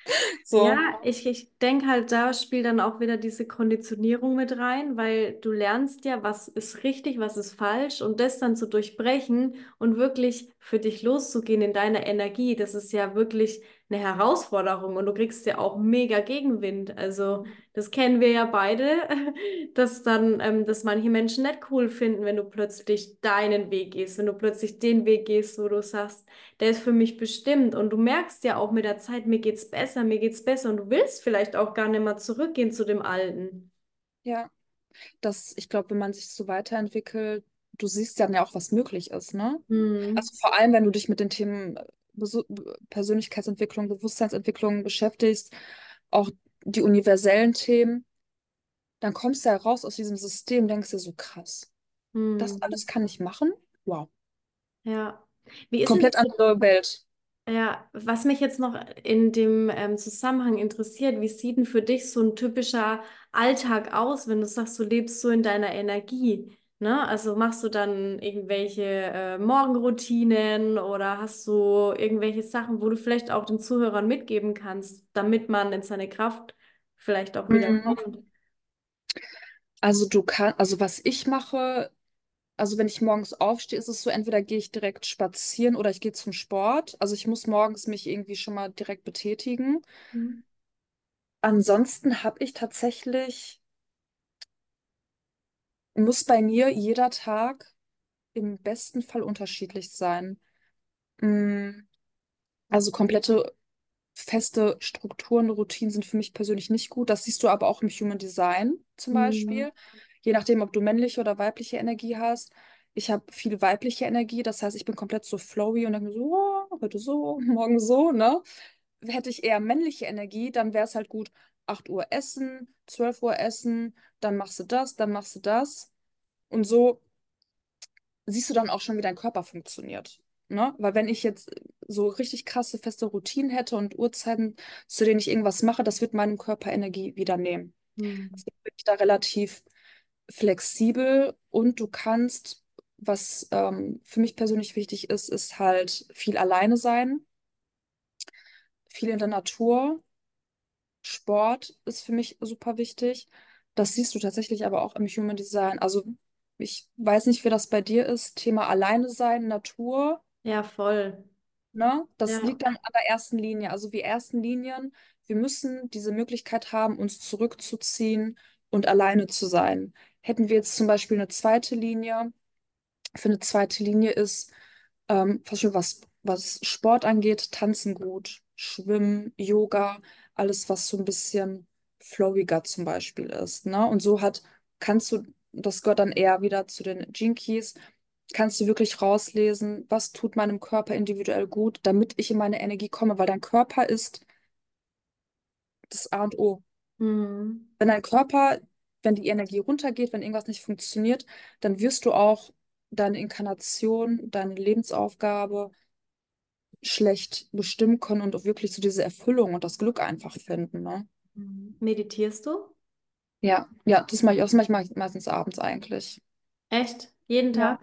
Speaker 1: Mhm. Ja,
Speaker 2: So.
Speaker 1: ich, ich denke halt, da spielt dann auch wieder diese Konditionierung mit rein, weil du lernst ja, was ist richtig, was ist falsch und das dann zu durchbrechen und wirklich für dich loszugehen in deiner Energie, das ist ja wirklich eine Herausforderung und du kriegst ja auch mega Gegenwind. Also das kennen wir ja beide, dass dann, ähm, dass manche Menschen nicht cool finden, wenn du plötzlich deinen Weg gehst, wenn du plötzlich den Weg gehst, wo du sagst, der ist für mich bestimmt. Und du merkst ja auch mit der Zeit, mir geht's besser, mir geht's besser. Und du willst vielleicht auch gar nicht mehr zurückgehen zu dem Alten.
Speaker 2: Ja. Das, ich glaube, wenn man sich so weiterentwickelt, du siehst dann ja auch, was möglich ist, ne?
Speaker 1: Hm.
Speaker 2: Also vor allem, wenn du dich mit den Themen Persönlichkeitsentwicklung, Bewusstseinsentwicklung beschäftigst, auch die universellen Themen, dann kommst du ja raus aus diesem System, denkst dir so krass, das
Speaker 1: Hm.
Speaker 2: alles kann ich machen? Wow.
Speaker 1: Ja. Wie ist denn
Speaker 2: Komplett
Speaker 1: das
Speaker 2: andere Welt.
Speaker 1: Ja, was mich jetzt noch in dem ähm, Zusammenhang interessiert, wie sieht denn für dich so ein typischer Alltag aus, wenn du sagst, du lebst so in deiner Energie, ne? Also machst du dann irgendwelche äh, Morgenroutinen oder hast du irgendwelche Sachen, wo du vielleicht auch den Zuhörern mitgeben kannst, damit man in seine Kraft vielleicht auch wieder
Speaker 2: Mhm.
Speaker 1: kommt?
Speaker 2: Also du kannst, also was ich mache, also wenn ich morgens aufstehe, ist es so, entweder gehe ich direkt spazieren oder ich gehe zum Sport. Also ich muss morgens mich irgendwie schon mal direkt betätigen.
Speaker 1: Mhm.
Speaker 2: Ansonsten habe ich tatsächlich, muss bei mir jeder Tag im besten Fall unterschiedlich sein. Mm, Also komplette feste Strukturen, Routinen sind für mich persönlich nicht gut. Das siehst du aber auch im Human Design zum
Speaker 1: Mhm.
Speaker 2: Beispiel. Je nachdem, ob du männliche oder weibliche Energie hast. Ich habe viel weibliche Energie, das heißt, ich bin komplett so flowy und mir so, oh, heute so, morgen so, ne? Hätte ich eher männliche Energie, dann wäre es halt gut, 8 Uhr essen, 12 Uhr essen, dann machst du das, dann machst du das. Und so siehst du dann auch schon, wie dein Körper funktioniert. Ne? Weil wenn ich jetzt so richtig krasse, feste Routinen hätte und Uhrzeiten, zu denen ich irgendwas mache, das wird meinem Körper Energie wieder nehmen.
Speaker 1: Mhm.
Speaker 2: Deswegen bin ich da relativ flexibel und du kannst, was ähm, für mich persönlich wichtig ist, ist halt viel alleine sein, viel in der Natur. Sport ist für mich super wichtig. Das siehst du tatsächlich aber auch im Human Design. Also ich weiß nicht, wie das bei dir ist. Thema alleine sein, Natur.
Speaker 1: Ja, voll.
Speaker 2: Ne? Das
Speaker 1: Ja.
Speaker 2: liegt dann an der ersten Linie. Also wir ersten Linien, wir müssen diese Möglichkeit haben, uns zurückzuziehen und alleine zu sein. Hätten wir jetzt zum Beispiel eine zweite Linie, für eine zweite Linie ist, ähm, was, was Sport angeht, tanzen gut, schwimmen, Yoga, alles, was so ein bisschen flowiger zum Beispiel ist. Ne? Und so hat, kannst du, das gehört dann eher wieder zu den Keys, kannst du wirklich rauslesen, was tut meinem Körper individuell gut, damit ich in meine Energie komme, weil dein Körper ist das A und O.
Speaker 1: Mhm.
Speaker 2: Wenn dein Körper, wenn die Energie runtergeht, wenn irgendwas nicht funktioniert, dann wirst du auch deine Inkarnation, deine Lebensaufgabe schlecht bestimmen können und auch wirklich so diese Erfüllung und das Glück einfach finden, ne?
Speaker 1: Mhm. Meditierst du?
Speaker 2: Ja, ja, das mache ich auch, das mache ich meistens abends eigentlich.
Speaker 1: Echt? Jeden
Speaker 2: Ja.
Speaker 1: Tag?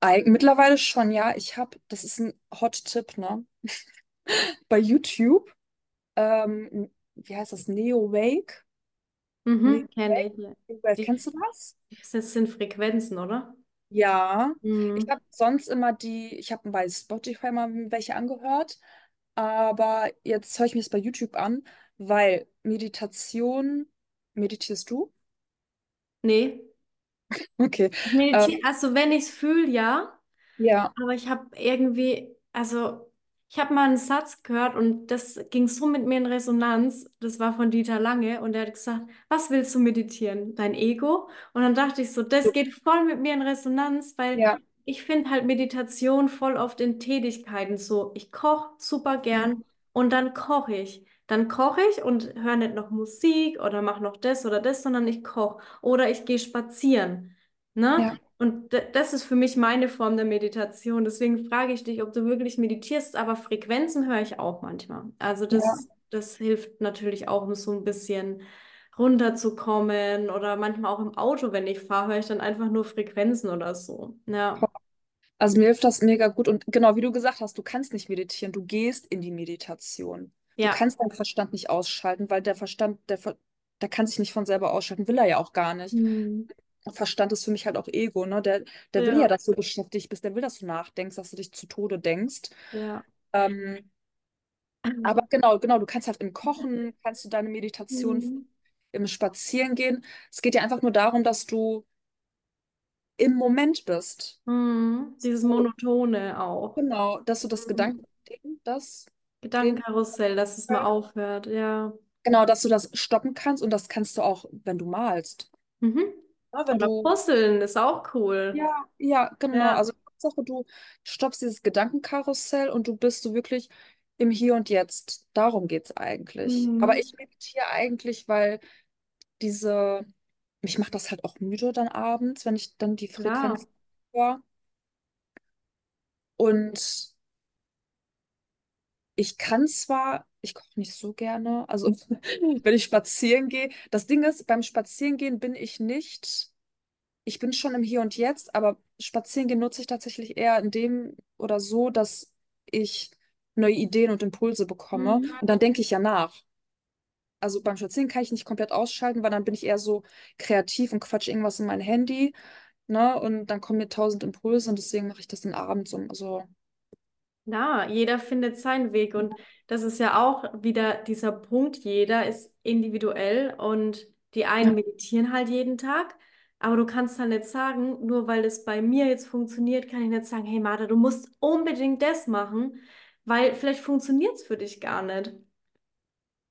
Speaker 2: Eig mittlerweile schon, ja. Ich habe, das ist ein Hot-Tipp, ne? Bei YouTube, ähm, wie heißt das? Neo Wake?
Speaker 1: Mhm, kenne ich.
Speaker 2: Kennst du das?
Speaker 1: das sind Frequenzen, oder?
Speaker 2: Ja. Ich
Speaker 1: Mhm.
Speaker 2: habe sonst immer die, ich habe bei Spotify mal welche angehört, aber jetzt höre ich mir das bei YouTube an, weil Meditation, meditierst du?
Speaker 1: Nee.
Speaker 2: Okay.
Speaker 1: Ich
Speaker 2: Ähm,
Speaker 1: meditiere, also wenn ich es fühle, ja.
Speaker 2: ja,
Speaker 1: Aber ich habe irgendwie, also ich habe mal einen Satz gehört und das ging so mit mir in Resonanz. Das war von Dieter Lange und er hat gesagt, was willst du meditieren? Dein Ego? Und dann dachte ich so, das geht voll mit mir in Resonanz, weil
Speaker 2: ja,
Speaker 1: ich finde halt Meditation voll oft in Tätigkeiten so. Ich koche super gern und dann koche ich. Dann koche ich und höre nicht noch Musik oder mache noch das oder das, sondern ich koche. Oder ich gehe spazieren. Ne?
Speaker 2: ja,
Speaker 1: Und das ist für mich meine Form der Meditation. Deswegen frage ich dich, ob du wirklich meditierst, aber Frequenzen höre ich auch manchmal. Also
Speaker 2: ja.
Speaker 1: das, das hilft natürlich auch, um so ein bisschen runterzukommen oder manchmal auch im Auto, wenn ich fahre, höre ich dann einfach nur Frequenzen oder so. Ja,
Speaker 2: Also mir hilft das mega gut. Und genau wie du gesagt hast, du kannst nicht meditieren, du gehst in die Meditation. Du
Speaker 1: ja,
Speaker 2: kannst deinen Verstand nicht ausschalten, weil der Verstand, der, der kann sich nicht von selber ausschalten, will er ja auch gar nicht.
Speaker 1: Hm.
Speaker 2: Verstand ist für mich halt auch Ego, ne? Der, der will ja,
Speaker 1: ja,
Speaker 2: dass du beschäftigt bist, der will, dass du nachdenkst, dass du dich zu Tode denkst.
Speaker 1: ja.
Speaker 2: Ähm, aber genau, genau, du kannst halt im Kochen, kannst du deine Meditation
Speaker 1: Hm.
Speaker 2: im Spazierengehen. Es geht ja einfach nur darum, dass du im Moment bist.
Speaker 1: Hm. Dieses Monotone auch.
Speaker 2: genau, dass du das
Speaker 1: Hm.
Speaker 2: Gedanken, das,
Speaker 1: Gedankenkarussell, dass es mal aufhört. Ja.
Speaker 2: genau, dass du das stoppen kannst und das kannst du auch, wenn du malst.
Speaker 1: Mhm.
Speaker 2: Ja, wenn
Speaker 1: Oder
Speaker 2: du
Speaker 1: Puzzeln ist auch cool.
Speaker 2: Ja, ja, genau.
Speaker 1: Ja.
Speaker 2: Also Hauptsache, du stoppst dieses Gedankenkarussell und du bist so wirklich im Hier und Jetzt. Darum geht es eigentlich. Aber
Speaker 1: Mhm.
Speaker 2: ich meditiere eigentlich, weil diese, mich macht das halt auch müde dann abends, wenn ich dann die
Speaker 1: Klar.
Speaker 2: Frequenz höre. Und ich kann zwar, ich koche nicht so gerne, also wenn ich spazieren gehe, das Ding ist, beim Spazierengehen bin ich nicht. ich bin schon im Hier und Jetzt, aber Spazierengehen nutze ich tatsächlich eher in dem oder so, dass ich neue Ideen und Impulse bekomme.
Speaker 1: Mhm.
Speaker 2: Und dann denke ich ja nach. Also beim Spazieren kann ich nicht komplett ausschalten, weil dann bin ich eher so kreativ und quatsch irgendwas in mein Handy, ne? Und dann kommen mir tausend Impulse und deswegen mache ich das dann abends um. Also,
Speaker 1: Ja, jeder findet seinen Weg und das ist ja auch wieder dieser Punkt, jeder ist individuell und die einen
Speaker 2: ja,
Speaker 1: meditieren halt jeden Tag, aber du kannst halt nicht sagen, nur weil es bei mir jetzt funktioniert, kann ich nicht sagen, hey Martha, du musst unbedingt das machen, weil vielleicht funktioniert es für dich gar nicht.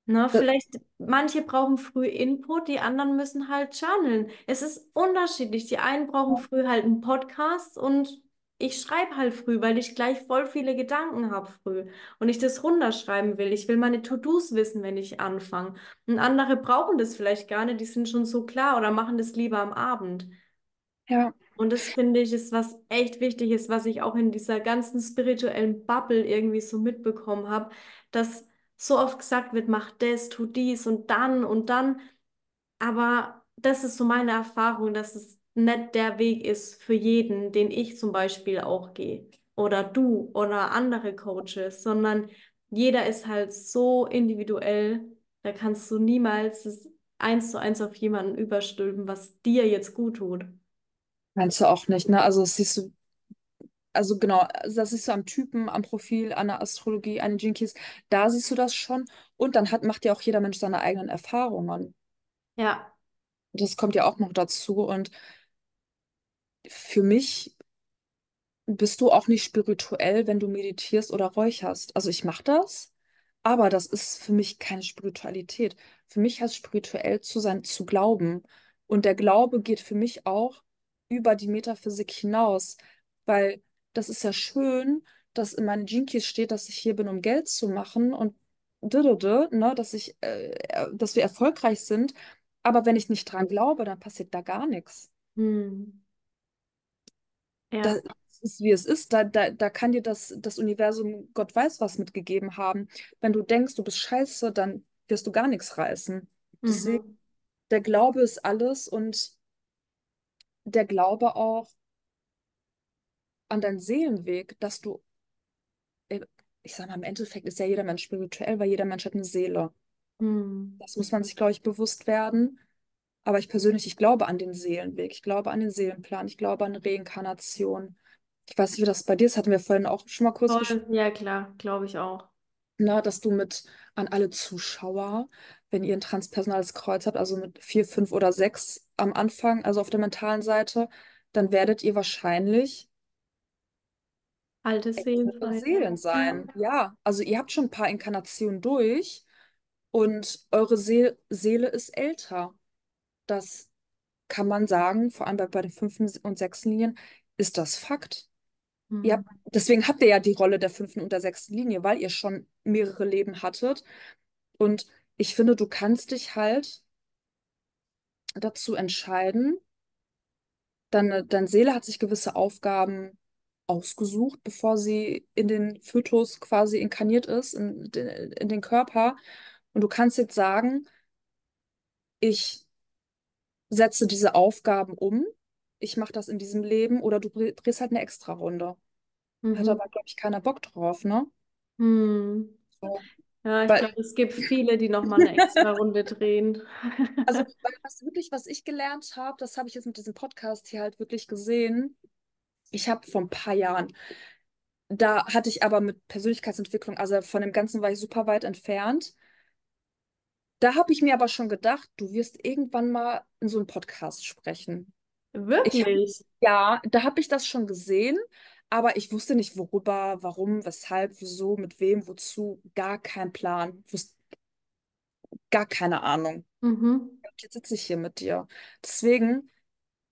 Speaker 1: Na,
Speaker 2: das,
Speaker 1: vielleicht, manche brauchen früh Input, die anderen müssen halt channeln. Es ist unterschiedlich. Die einen brauchen früh halt einen Podcast und ich schreibe halt früh, weil ich gleich voll viele Gedanken habe früh und ich das runterschreiben will. Ich will meine To-Dos wissen, wenn ich anfange. Und andere brauchen das vielleicht gar nicht, die sind schon so klar oder machen das lieber am Abend.
Speaker 2: ja,
Speaker 1: Und das finde ich ist was echt wichtig ist, was ich auch in dieser ganzen spirituellen Bubble irgendwie so mitbekommen habe, dass so oft gesagt wird, mach das, tu dies und dann und dann. Aber das ist so meine Erfahrung, dass es nicht der Weg ist für jeden, den ich zum Beispiel auch gehe. Oder du oder andere Coaches, sondern jeder ist halt so individuell, da kannst du niemals das eins zu eins auf jemanden überstülpen, was dir jetzt gut tut.
Speaker 2: meinst du auch nicht, ne? Also, das siehst du, also genau, das siehst du am Typen, am Profil, an der Astrologie, an den Jinkies, da siehst du das schon. Und dann hat, macht ja auch jeder Mensch seine eigenen Erfahrungen.
Speaker 1: Ja.
Speaker 2: Das kommt ja auch noch dazu. Und für mich bist du auch nicht spirituell, wenn du meditierst oder räucherst. Also ich mache das, aber das ist für mich keine Spiritualität. Für mich heißt spirituell zu sein, zu glauben. Und der Glaube geht für mich auch über die Metaphysik hinaus, weil das ist ja schön, dass in meinen Jinkies steht, dass ich hier bin, um Geld zu machen und ne, dass ich, äh, äh, dass wir erfolgreich sind. Aber wenn ich nicht dran glaube, dann passiert da gar nichts.
Speaker 1: Hm. Ja.
Speaker 2: das ist, wie es ist. Da, da, da kann dir das, das Universum, Gott weiß was mitgegeben haben. Wenn du denkst, du bist scheiße, dann wirst du gar nichts reißen. Deswegen,
Speaker 1: Mhm.
Speaker 2: der Glaube ist alles und der Glaube auch, an deinen Seelenweg, dass du, äh, ich sag mal, im Endeffekt ist ja jeder Mensch spirituell, weil jeder Mensch hat eine Seele.
Speaker 1: Hm.
Speaker 2: Das muss man sich, glaube ich, bewusst werden. Aber ich persönlich, ich glaube an den Seelenweg, ich glaube an den Seelenplan, ich glaube an Reinkarnation. Ich weiß nicht, wie das bei dir ist, hatten wir vorhin auch schon mal kurz
Speaker 1: Voll. Ja, klar, glaube ich auch.
Speaker 2: na, dass du mit an alle Zuschauer, wenn ihr ein transpersonales Kreuz habt, also mit vier, fünf oder sechs am Anfang, also auf der mentalen Seite, dann werdet ihr wahrscheinlich
Speaker 1: Alte Seelen sein.
Speaker 2: Seelen
Speaker 1: Ja.
Speaker 2: sein. Ja, also ihr habt schon ein paar Inkarnationen durch und eure Seel Seele ist älter. Das kann man sagen, vor allem bei, bei den fünften und sechsten Linien, ist das Fakt. Ihr
Speaker 1: Hm.
Speaker 2: habt, deswegen habt ihr ja die Rolle der fünften und der sechsten Linie, weil ihr schon mehrere Leben hattet. Und ich finde, du kannst dich halt dazu entscheiden, deine, deine Seele hat sich gewisse Aufgaben ausgesucht, bevor sie in den Fötus quasi inkarniert ist, in, den- in den Körper. Und du kannst jetzt sagen, ich setze diese Aufgaben um, ich mache das in diesem Leben oder du drehst halt eine Extra-Runde. Hat
Speaker 1: Mhm.
Speaker 2: aber, glaube ich, keiner Bock drauf, ne?
Speaker 1: Hm.
Speaker 2: So.
Speaker 1: Ja, ich glaube, es gibt viele, die nochmal eine extra Runde drehen.
Speaker 2: also, was wirklich, was ich gelernt habe, das habe ich jetzt mit diesem Podcast hier halt wirklich gesehen. Ich habe vor ein paar Jahren, da hatte ich aber mit Persönlichkeitsentwicklung, also von dem Ganzen war ich super weit entfernt. Da habe ich mir aber schon gedacht, du wirst irgendwann mal in so einem Podcast sprechen. Ich
Speaker 1: Wirklich?
Speaker 2: ja, da habe ich das schon gesehen, aber ich wusste nicht, worüber, warum, weshalb, wieso, mit wem, wozu, gar kein Plan, wusste gar keine Ahnung.
Speaker 1: Mhm.
Speaker 2: Jetzt sitze ich hier mit dir. Deswegen,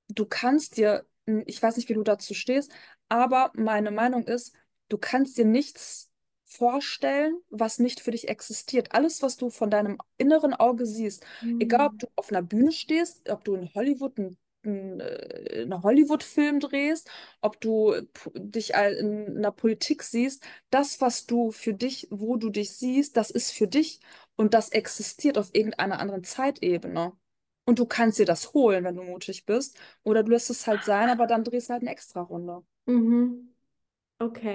Speaker 2: du kannst dir, ich weiß nicht, wie du dazu stehst, aber meine Meinung ist, du kannst dir nichts vorstellen, was nicht für dich existiert. Alles, was du von deinem inneren Auge siehst, egal ob
Speaker 1: Hm.
Speaker 2: du auf einer Bühne stehst, ob du in Hollywood einen, einen, äh, einen Hollywood-Film drehst, ob du p- dich in einer Politik siehst, das, was du für dich, wo du dich siehst, das ist für dich und das existiert auf irgendeiner anderen Zeitebene. Und du kannst dir das holen, wenn du mutig bist. Oder du lässt es halt sein, aber dann drehst du halt eine Extra-Runde.
Speaker 1: Mhm.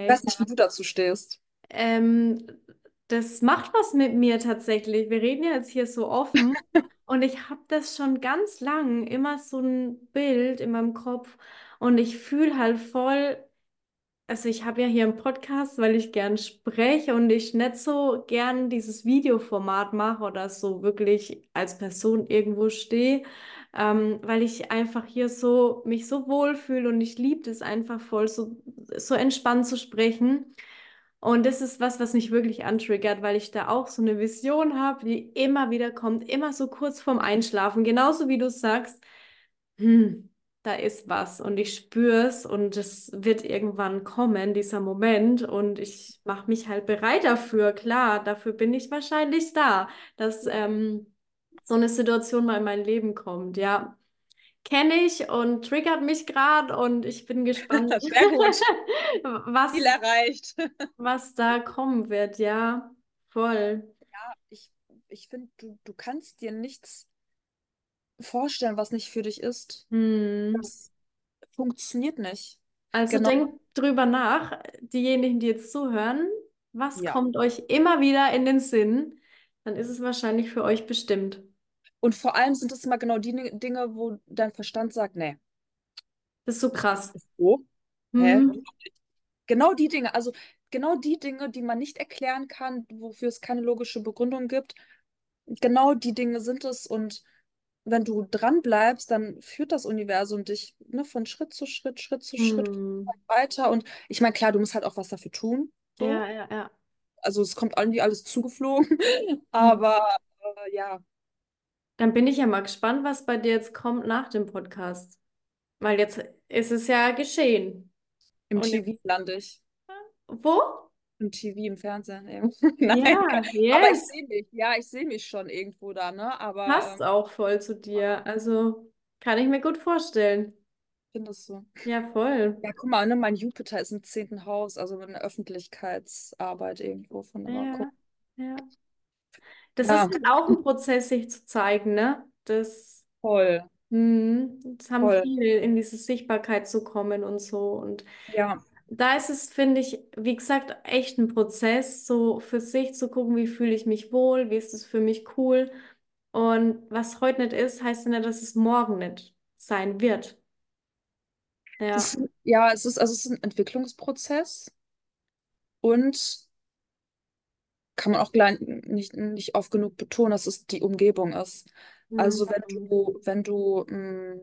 Speaker 2: Ich weiß
Speaker 1: Okay.
Speaker 2: nicht, wie du dazu stehst.
Speaker 1: Ähm, das macht was mit mir tatsächlich. Wir reden ja jetzt hier so offen und ich habe das schon ganz lang immer so ein Bild in meinem Kopf und ich fühle halt voll. Also ich habe ja hier einen Podcast, weil ich gern spreche und ich nicht so gern dieses Videoformat mache oder so wirklich als Person irgendwo stehe, ähm, weil ich einfach hier so mich so wohlfühle und ich liebe es einfach voll, so, so entspannt zu sprechen. Und das ist was, was mich wirklich antriggert, weil ich da auch so eine Vision habe, die immer wieder kommt, immer so kurz vorm Einschlafen, genauso wie du sagst. Hm da ist was und ich spüre es und es wird irgendwann kommen, dieser Moment und ich mache mich halt bereit dafür. Klar, dafür bin ich wahrscheinlich da, dass ähm, so eine Situation mal in mein Leben kommt. Ja, kenne ich und triggert mich gerade und ich bin gespannt,
Speaker 2: gut. Ziel
Speaker 1: was,
Speaker 2: erreicht.
Speaker 1: was da kommen wird. Ja, voll.
Speaker 2: Ja, ich, ich finde, du, du kannst dir nichts vorstellen, was nicht für dich ist.
Speaker 1: Hm.
Speaker 2: Das funktioniert nicht.
Speaker 1: Also
Speaker 2: Genau.
Speaker 1: denkt drüber nach, diejenigen, die jetzt zuhören, was
Speaker 2: Ja.
Speaker 1: kommt euch immer wieder in den Sinn? Dann ist es wahrscheinlich für euch bestimmt.
Speaker 2: Und vor allem sind es immer genau die Dinge, wo dein Verstand sagt, nee.
Speaker 1: Das ist so krass.
Speaker 2: So? Hä?
Speaker 1: Hm.
Speaker 2: Genau die Dinge, also genau die Dinge, die man nicht erklären kann, wofür es keine logische Begründung gibt, genau die Dinge sind es. Und wenn du dran bleibst, dann führt das Universum dich ne, von Schritt zu Schritt, Schritt zu Schritt
Speaker 1: Hm.
Speaker 2: weiter. Und ich meine, klar, du musst halt auch was dafür tun. So.
Speaker 1: Ja, ja, ja.
Speaker 2: Also es kommt irgendwie alles zugeflogen. Aber äh, ja,
Speaker 1: Dann bin ich ja mal gespannt, was bei dir jetzt kommt nach dem Podcast. Weil jetzt ist es ja geschehen.
Speaker 2: im
Speaker 1: Und
Speaker 2: TV lande ich.
Speaker 1: wo?
Speaker 2: Im TV, im Fernsehen eben. Nein,
Speaker 1: Ja,
Speaker 2: aber ich
Speaker 1: yes.
Speaker 2: sehe mich. Ja, ich sehe mich schon irgendwo da, ne? Aber
Speaker 1: Passt
Speaker 2: ähm,
Speaker 1: auch voll zu dir. Also kann ich mir gut vorstellen.
Speaker 2: findest du.
Speaker 1: Ja, voll.
Speaker 2: Ja, guck mal, ne, mein Jupiter ist im zehnten Haus, also eine Öffentlichkeitsarbeit irgendwo von. Guck.
Speaker 1: Ja, ja. Das ist
Speaker 2: Ja,
Speaker 1: halt auch ein Prozess, sich zu zeigen, ne? Das,
Speaker 2: voll,
Speaker 1: hm, das haben
Speaker 2: voll.
Speaker 1: viele, in diese Sichtbarkeit zu kommen und so. Und
Speaker 2: Ja,
Speaker 1: da ist es, finde ich, wie gesagt, echt ein Prozess, so für sich zu gucken, wie fühle ich mich wohl, wie ist es für mich cool. Und was heute nicht ist, heißt ja nicht, dass es morgen nicht sein wird. Ja,
Speaker 2: Das, ja, es ist, also es ist ein Entwicklungsprozess und kann man auch gleich nicht, nicht oft genug betonen, dass es die Umgebung ist. Also wenn
Speaker 1: Mhm.
Speaker 2: du, wenn du, mh,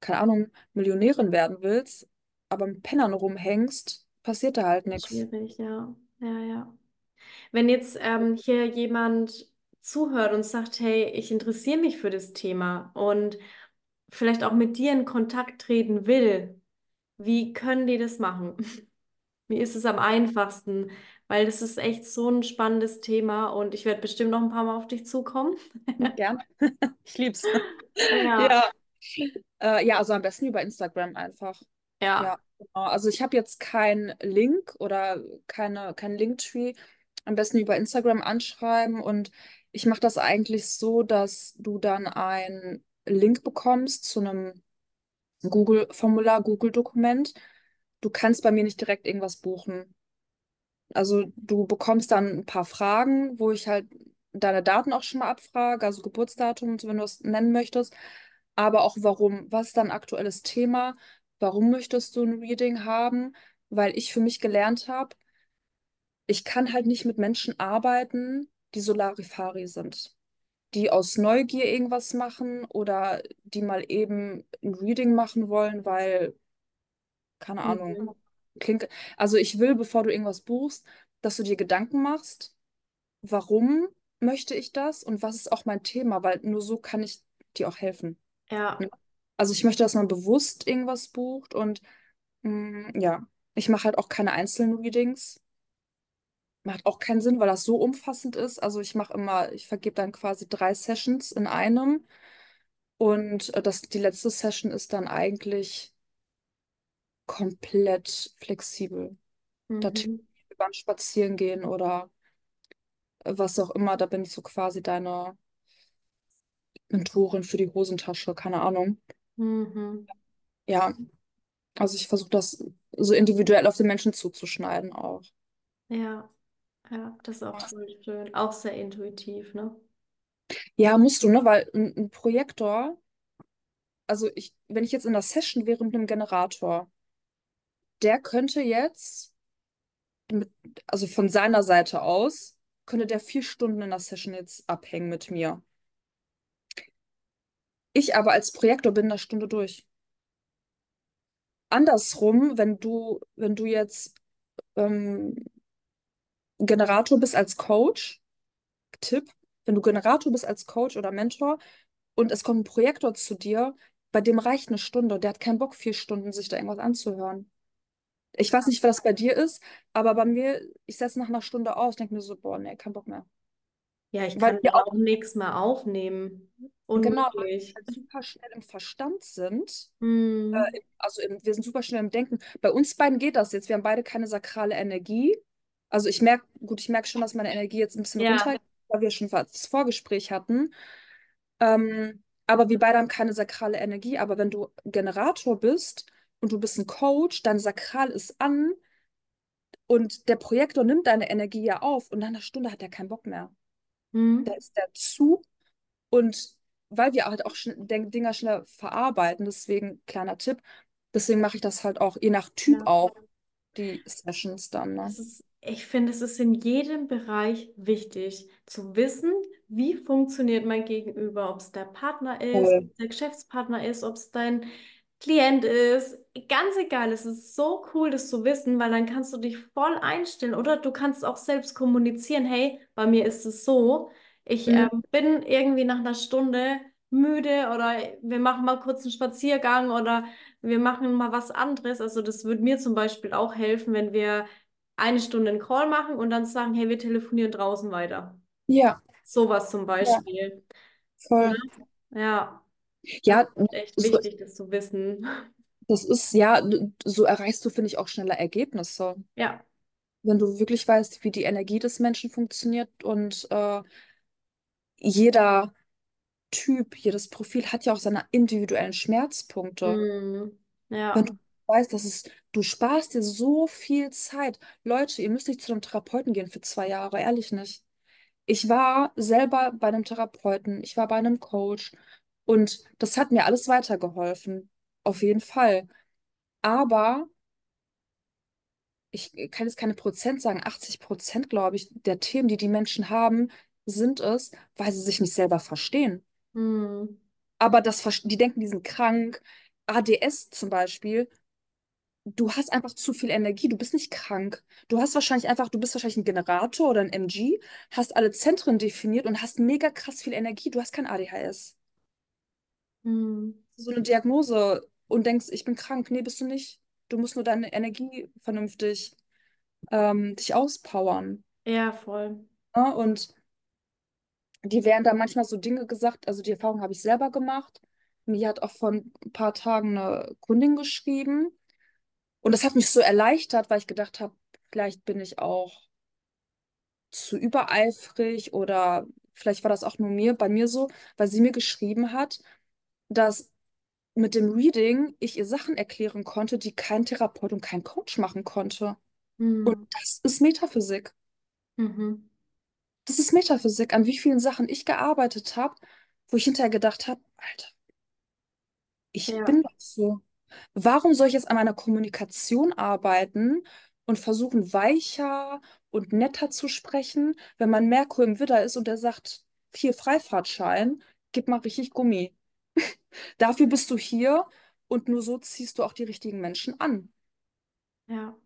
Speaker 2: keine Ahnung, Millionärin werden willst, aber mit Pennern rumhängst, passiert da halt nichts.
Speaker 1: schwierig, ja. Ja, ja. Wenn jetzt ähm, hier jemand zuhört und sagt, hey, ich interessiere mich für das Thema und vielleicht auch mit dir in Kontakt treten will, wie können die das machen? Wie ist es am einfachsten? Weil das ist echt so ein spannendes Thema und ich werde bestimmt noch ein paar Mal auf dich zukommen.
Speaker 2: Gern. Ich lieb's.
Speaker 1: Ja,
Speaker 2: Ja. Äh, ja, also am besten über Instagram einfach.
Speaker 1: ja.
Speaker 2: Ja, genau. Also ich habe jetzt keinen Link oder keine, kein Linktree. Am besten über Instagram anschreiben und ich mache das eigentlich so, dass du dann einen Link bekommst zu einem Google-Formular, Google-Dokument. Du kannst bei mir nicht direkt irgendwas buchen. Also du bekommst dann ein paar Fragen, wo ich halt deine Daten auch schon mal abfrage, also Geburtsdatum, wenn du es nennen möchtest, aber auch warum, was ist dein aktuelles Thema, warum möchtest du ein Reading haben, weil ich für mich gelernt habe, ich kann halt nicht mit Menschen arbeiten, die Solarifari sind, die aus Neugier irgendwas machen oder die mal eben ein Reading machen wollen, weil, keine Ahnung,
Speaker 1: Mhm.
Speaker 2: Klingt, also ich will, bevor du irgendwas buchst, dass du dir Gedanken machst, warum möchte ich das und was ist auch mein Thema, weil nur so kann ich dir auch helfen.
Speaker 1: Ja,
Speaker 2: ne? Also ich möchte, dass man bewusst irgendwas bucht und mm, ja, ich mache halt auch keine einzelnen Readings. Macht auch keinen Sinn, weil das so umfassend ist. Also ich mache immer, ich vergebe dann quasi drei Sessions in einem und äh, das, die letzte Session ist dann eigentlich komplett flexibel. Da
Speaker 1: mhm.
Speaker 2: beim Spazierengehen oder was auch immer, da bin ich so quasi deine Mentorin für die Hosentasche, keine Ahnung.
Speaker 1: Mhm.
Speaker 2: Ja, also ich versuche das so individuell auf den Menschen zuzuschneiden auch.
Speaker 1: Ja, ja, das ist auch voll schön. Auch sehr intuitiv, ne?
Speaker 2: Ja, musst du, ne? Weil ein, ein Projektor, also ich, wenn ich jetzt in der Session wäre mit einem Generator, der könnte jetzt, mit, also von seiner Seite aus, könnte der vier Stunden in der Session jetzt abhängen mit mir. Ich aber als Projektor bin in der Stunde durch. Andersrum, wenn du, wenn du jetzt ähm, Generator bist als Coach, Tipp, wenn du Generator bist als Coach oder Mentor und es kommt ein Projektor zu dir, bei dem reicht eine Stunde, der hat keinen Bock, vier Stunden sich da irgendwas anzuhören. Ich weiß nicht, was das bei dir ist, aber bei mir, ich setze nach einer Stunde aus, denke mir so, boah, nee, kein Bock mehr.
Speaker 1: Ja, ich
Speaker 2: Weil
Speaker 1: kann dann
Speaker 2: auch,
Speaker 1: nichts mehr aufnehmen.
Speaker 2: genau, weil wir halt super schnell im Verstand sind. Äh, also im, wir sind super schnell im Denken. Bei uns beiden geht das jetzt. Wir haben beide keine sakrale Energie. Also ich merke, gut, ich merke schon, dass meine Energie jetzt ein bisschen
Speaker 1: Ja.
Speaker 2: runtergeht, weil wir schon das Vorgespräch hatten. Ähm, aber wir beide haben keine sakrale Energie. Aber wenn du Generator bist und du bist ein Coach, dein Sakral ist an und der Projektor nimmt deine Energie ja auf und nach einer Stunde hat er keinen Bock mehr. Da
Speaker 1: Mhm.
Speaker 2: ist der zu und weil wir halt auch Dinger schnell verarbeiten, deswegen kleiner Tipp, deswegen mache ich das halt auch je nach Typ
Speaker 1: Ja.
Speaker 2: auch, die Sessions dann, ne?
Speaker 1: Ist, ich finde, es ist in jedem Bereich wichtig zu wissen, wie funktioniert mein Gegenüber, ob es der Partner ist, ob
Speaker 2: Voll.
Speaker 1: es der Geschäftspartner ist, ob es dein Klient ist. Ganz egal, es ist so cool, das zu wissen, weil dann kannst du dich voll einstellen oder du kannst auch selbst kommunizieren, hey, bei mir ist es so, ich
Speaker 2: Mhm.
Speaker 1: ähm, bin irgendwie nach einer Stunde müde oder wir machen mal kurz einen Spaziergang oder wir machen mal was anderes. Also das würde mir zum Beispiel auch helfen, wenn wir eine Stunde einen Call machen und dann sagen, hey, wir telefonieren draußen weiter.
Speaker 2: Ja,
Speaker 1: Sowas zum
Speaker 2: ja,
Speaker 1: Beispiel. Ne?
Speaker 2: voll.
Speaker 1: Ja,
Speaker 2: Ja,
Speaker 1: ist echt
Speaker 2: so,
Speaker 1: wichtig, das zu wissen.
Speaker 2: das ist, ja, so erreichst du, finde ich, auch schneller Ergebnisse.
Speaker 1: Ja.
Speaker 2: Wenn du wirklich weißt, wie die Energie des Menschen funktioniert und äh, jeder Typ, jedes Profil hat ja auch seine individuellen Schmerzpunkte.
Speaker 1: Mhm.
Speaker 2: Wenn du
Speaker 1: Ja.
Speaker 2: weißt, dass es, du sparst dir so viel Zeit. Leute, ihr müsst nicht zu einem Therapeuten gehen für zwei Jahre, ehrlich nicht. Ich war selber bei einem Therapeuten, ich war bei einem Coach und das hat mir alles weitergeholfen. Auf jeden Fall. Aber ich kann jetzt keine Prozent sagen, 80 Prozent, glaube ich, der Themen, die die Menschen haben, sind es, weil sie sich nicht selber verstehen.
Speaker 1: Hm.
Speaker 2: Aber das, die denken, die sind krank. ADS zum Beispiel, du hast einfach zu viel Energie, du bist nicht krank. Du hast wahrscheinlich einfach, du bist wahrscheinlich ein Generator oder ein MG, hast alle Zentren definiert und hast mega krass viel Energie. Du hast kein ADHS.
Speaker 1: Hm.
Speaker 2: So eine Diagnose und denkst, ich bin krank. Nee, bist du nicht. Du musst nur deine Energie vernünftig ähm, dich auspowern.
Speaker 1: Ja, voll.
Speaker 2: Ne? Und die werden da manchmal so Dinge gesagt, also die Erfahrung habe ich selber gemacht. Mir hat auch vor ein paar Tagen eine Kundin geschrieben. Und das hat mich so erleichtert, weil ich gedacht habe, vielleicht bin ich auch zu übereifrig oder vielleicht war das auch nur mir, bei mir so, weil sie mir geschrieben hat, dass mit dem Reading ich ihr Sachen erklären konnte, die kein Therapeut und kein Coach machen konnte. Und
Speaker 1: Hm.
Speaker 2: das ist Metaphysik.
Speaker 1: Mhm.
Speaker 2: Das ist Metaphysik, an wie vielen Sachen ich gearbeitet habe, wo ich hinterher gedacht habe, Alter, ich
Speaker 1: Ja.
Speaker 2: bin doch so. Warum soll ich jetzt an meiner Kommunikation arbeiten und versuchen, weicher und netter zu sprechen, wenn man Merkur im Widder ist und der sagt, hier Freifahrtschein, gib mal richtig Gummi. Dafür bist du hier und nur so ziehst du auch die richtigen Menschen an.
Speaker 1: Ja.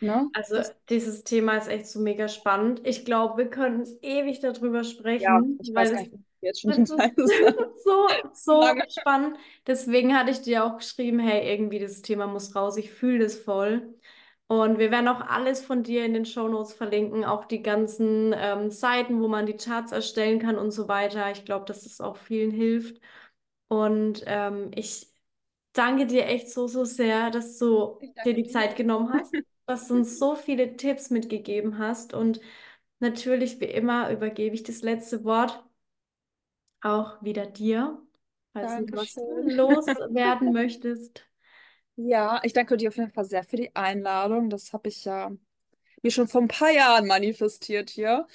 Speaker 2: Ne?
Speaker 1: Also
Speaker 2: Das,
Speaker 1: dieses Thema ist echt so mega spannend. Ich glaube, wir können ewig darüber
Speaker 2: ja,
Speaker 1: sprechen,
Speaker 2: ich weiß
Speaker 1: weil
Speaker 2: was ich jetzt schon
Speaker 1: Das ist so, so
Speaker 2: lange.
Speaker 1: spannend. Deswegen hatte ich dir auch geschrieben, hey, irgendwie das Thema muss raus. Ich fühle das voll. Und wir werden auch alles von dir in den Shownotes verlinken, auch die ganzen ähm, Seiten, wo man die Charts erstellen kann und so weiter. Ich glaube, dass das auch vielen hilft. Und ähm, ich danke dir echt so, so sehr, dass du dir die
Speaker 2: dir.
Speaker 1: Zeit genommen hast, dass du uns so viele Tipps mitgegeben hast. Und natürlich, wie immer, übergebe ich das letzte Wort auch wieder dir, falls du noch was
Speaker 2: Dankeschön.
Speaker 1: loswerden möchtest.
Speaker 2: Ja, ich danke dir auf jeden Fall sehr für die Einladung. Das habe ich ja mir schon vor ein paar Jahren manifestiert hier.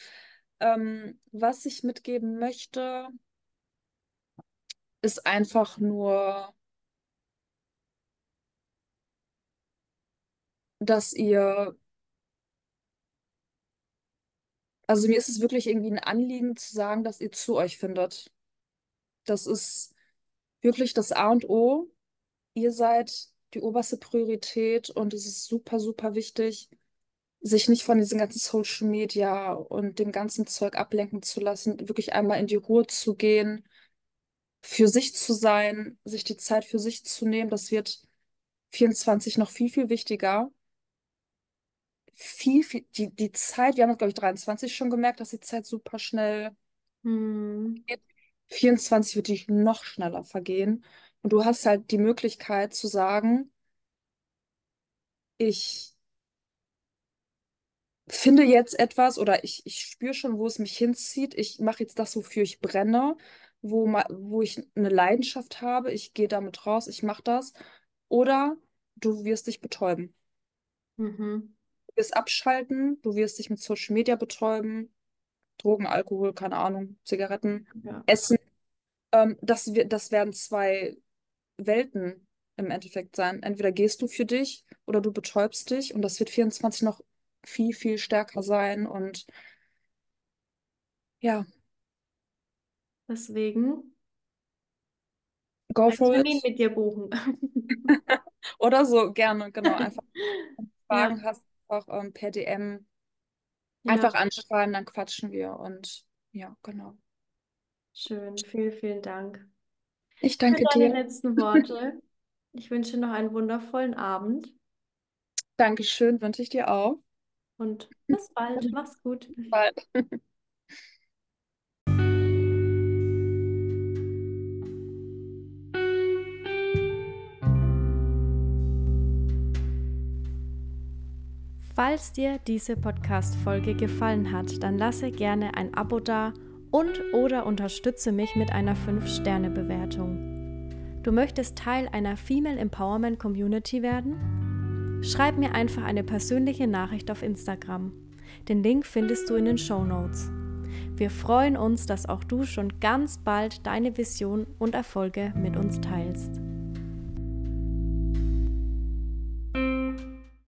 Speaker 2: Ähm, was ich mitgeben möchte, ist einfach nur, dass ihr, also mir ist es wirklich irgendwie ein Anliegen zu sagen, dass ihr zu euch findet. Das ist wirklich das A und O. Ihr seid die oberste Priorität und es ist super, super wichtig, sich nicht von diesen ganzen Social Media und dem ganzen Zeug ablenken zu lassen, wirklich einmal in die Ruhe zu gehen, für sich zu sein, sich die Zeit für sich zu nehmen. Das wird 24 noch viel, viel wichtiger. Viel, viel, die, die Zeit, wir haben das, glaube ich, 23 schon gemerkt, dass die Zeit super schnell
Speaker 1: Hm.
Speaker 2: geht. 24 wird die noch schneller vergehen. Und du hast halt die Möglichkeit zu sagen, ich finde jetzt etwas oder ich, ich spüre schon, wo es mich hinzieht. Ich mache jetzt das, wofür ich brenne, wo, wo ich eine Leidenschaft habe. Ich gehe damit raus, ich mache das. Oder du wirst dich betäuben.
Speaker 1: Mhm.
Speaker 2: Du wirst abschalten, du wirst dich mit Social Media betäuben, Drogen, Alkohol, keine Ahnung, Zigaretten,
Speaker 1: Ja.
Speaker 2: Essen. Ähm, das, das werden zwei Welten im Endeffekt sein. Entweder gehst du für dich oder du betäubst dich und das wird 24 noch viel, viel stärker sein und ja,
Speaker 1: Deswegen
Speaker 2: go
Speaker 1: einen
Speaker 2: for
Speaker 1: Termin
Speaker 2: it.
Speaker 1: mit dir buchen.
Speaker 2: Oder so, gerne, genau. Einfach
Speaker 1: Ja,
Speaker 2: Fragen hast, einfach ähm, per DM
Speaker 1: ja,
Speaker 2: einfach anschreiben, dann quatschen wir und ja, genau.
Speaker 1: schön. Vielen, vielen Dank
Speaker 2: Ich
Speaker 1: für
Speaker 2: danke
Speaker 1: deine
Speaker 2: dir.
Speaker 1: letzten Worte. Ich wünsche dir noch einen wundervollen Abend
Speaker 2: Dankeschön, wünsche ich dir auch.
Speaker 1: und bis bald. Mach's gut.
Speaker 2: Bis bald.
Speaker 1: Falls dir diese Podcast-Folge gefallen hat, dann lasse gerne ein Abo da und oder unterstütze mich mit einer 5-Sterne-Bewertung. Du möchtest Teil einer Female Empowerment Community werden? Schreib mir einfach eine persönliche Nachricht auf Instagram. Den Link findest du in den Show Notes. Wir freuen uns, dass auch du schon ganz bald deine Vision und Erfolge mit uns teilst.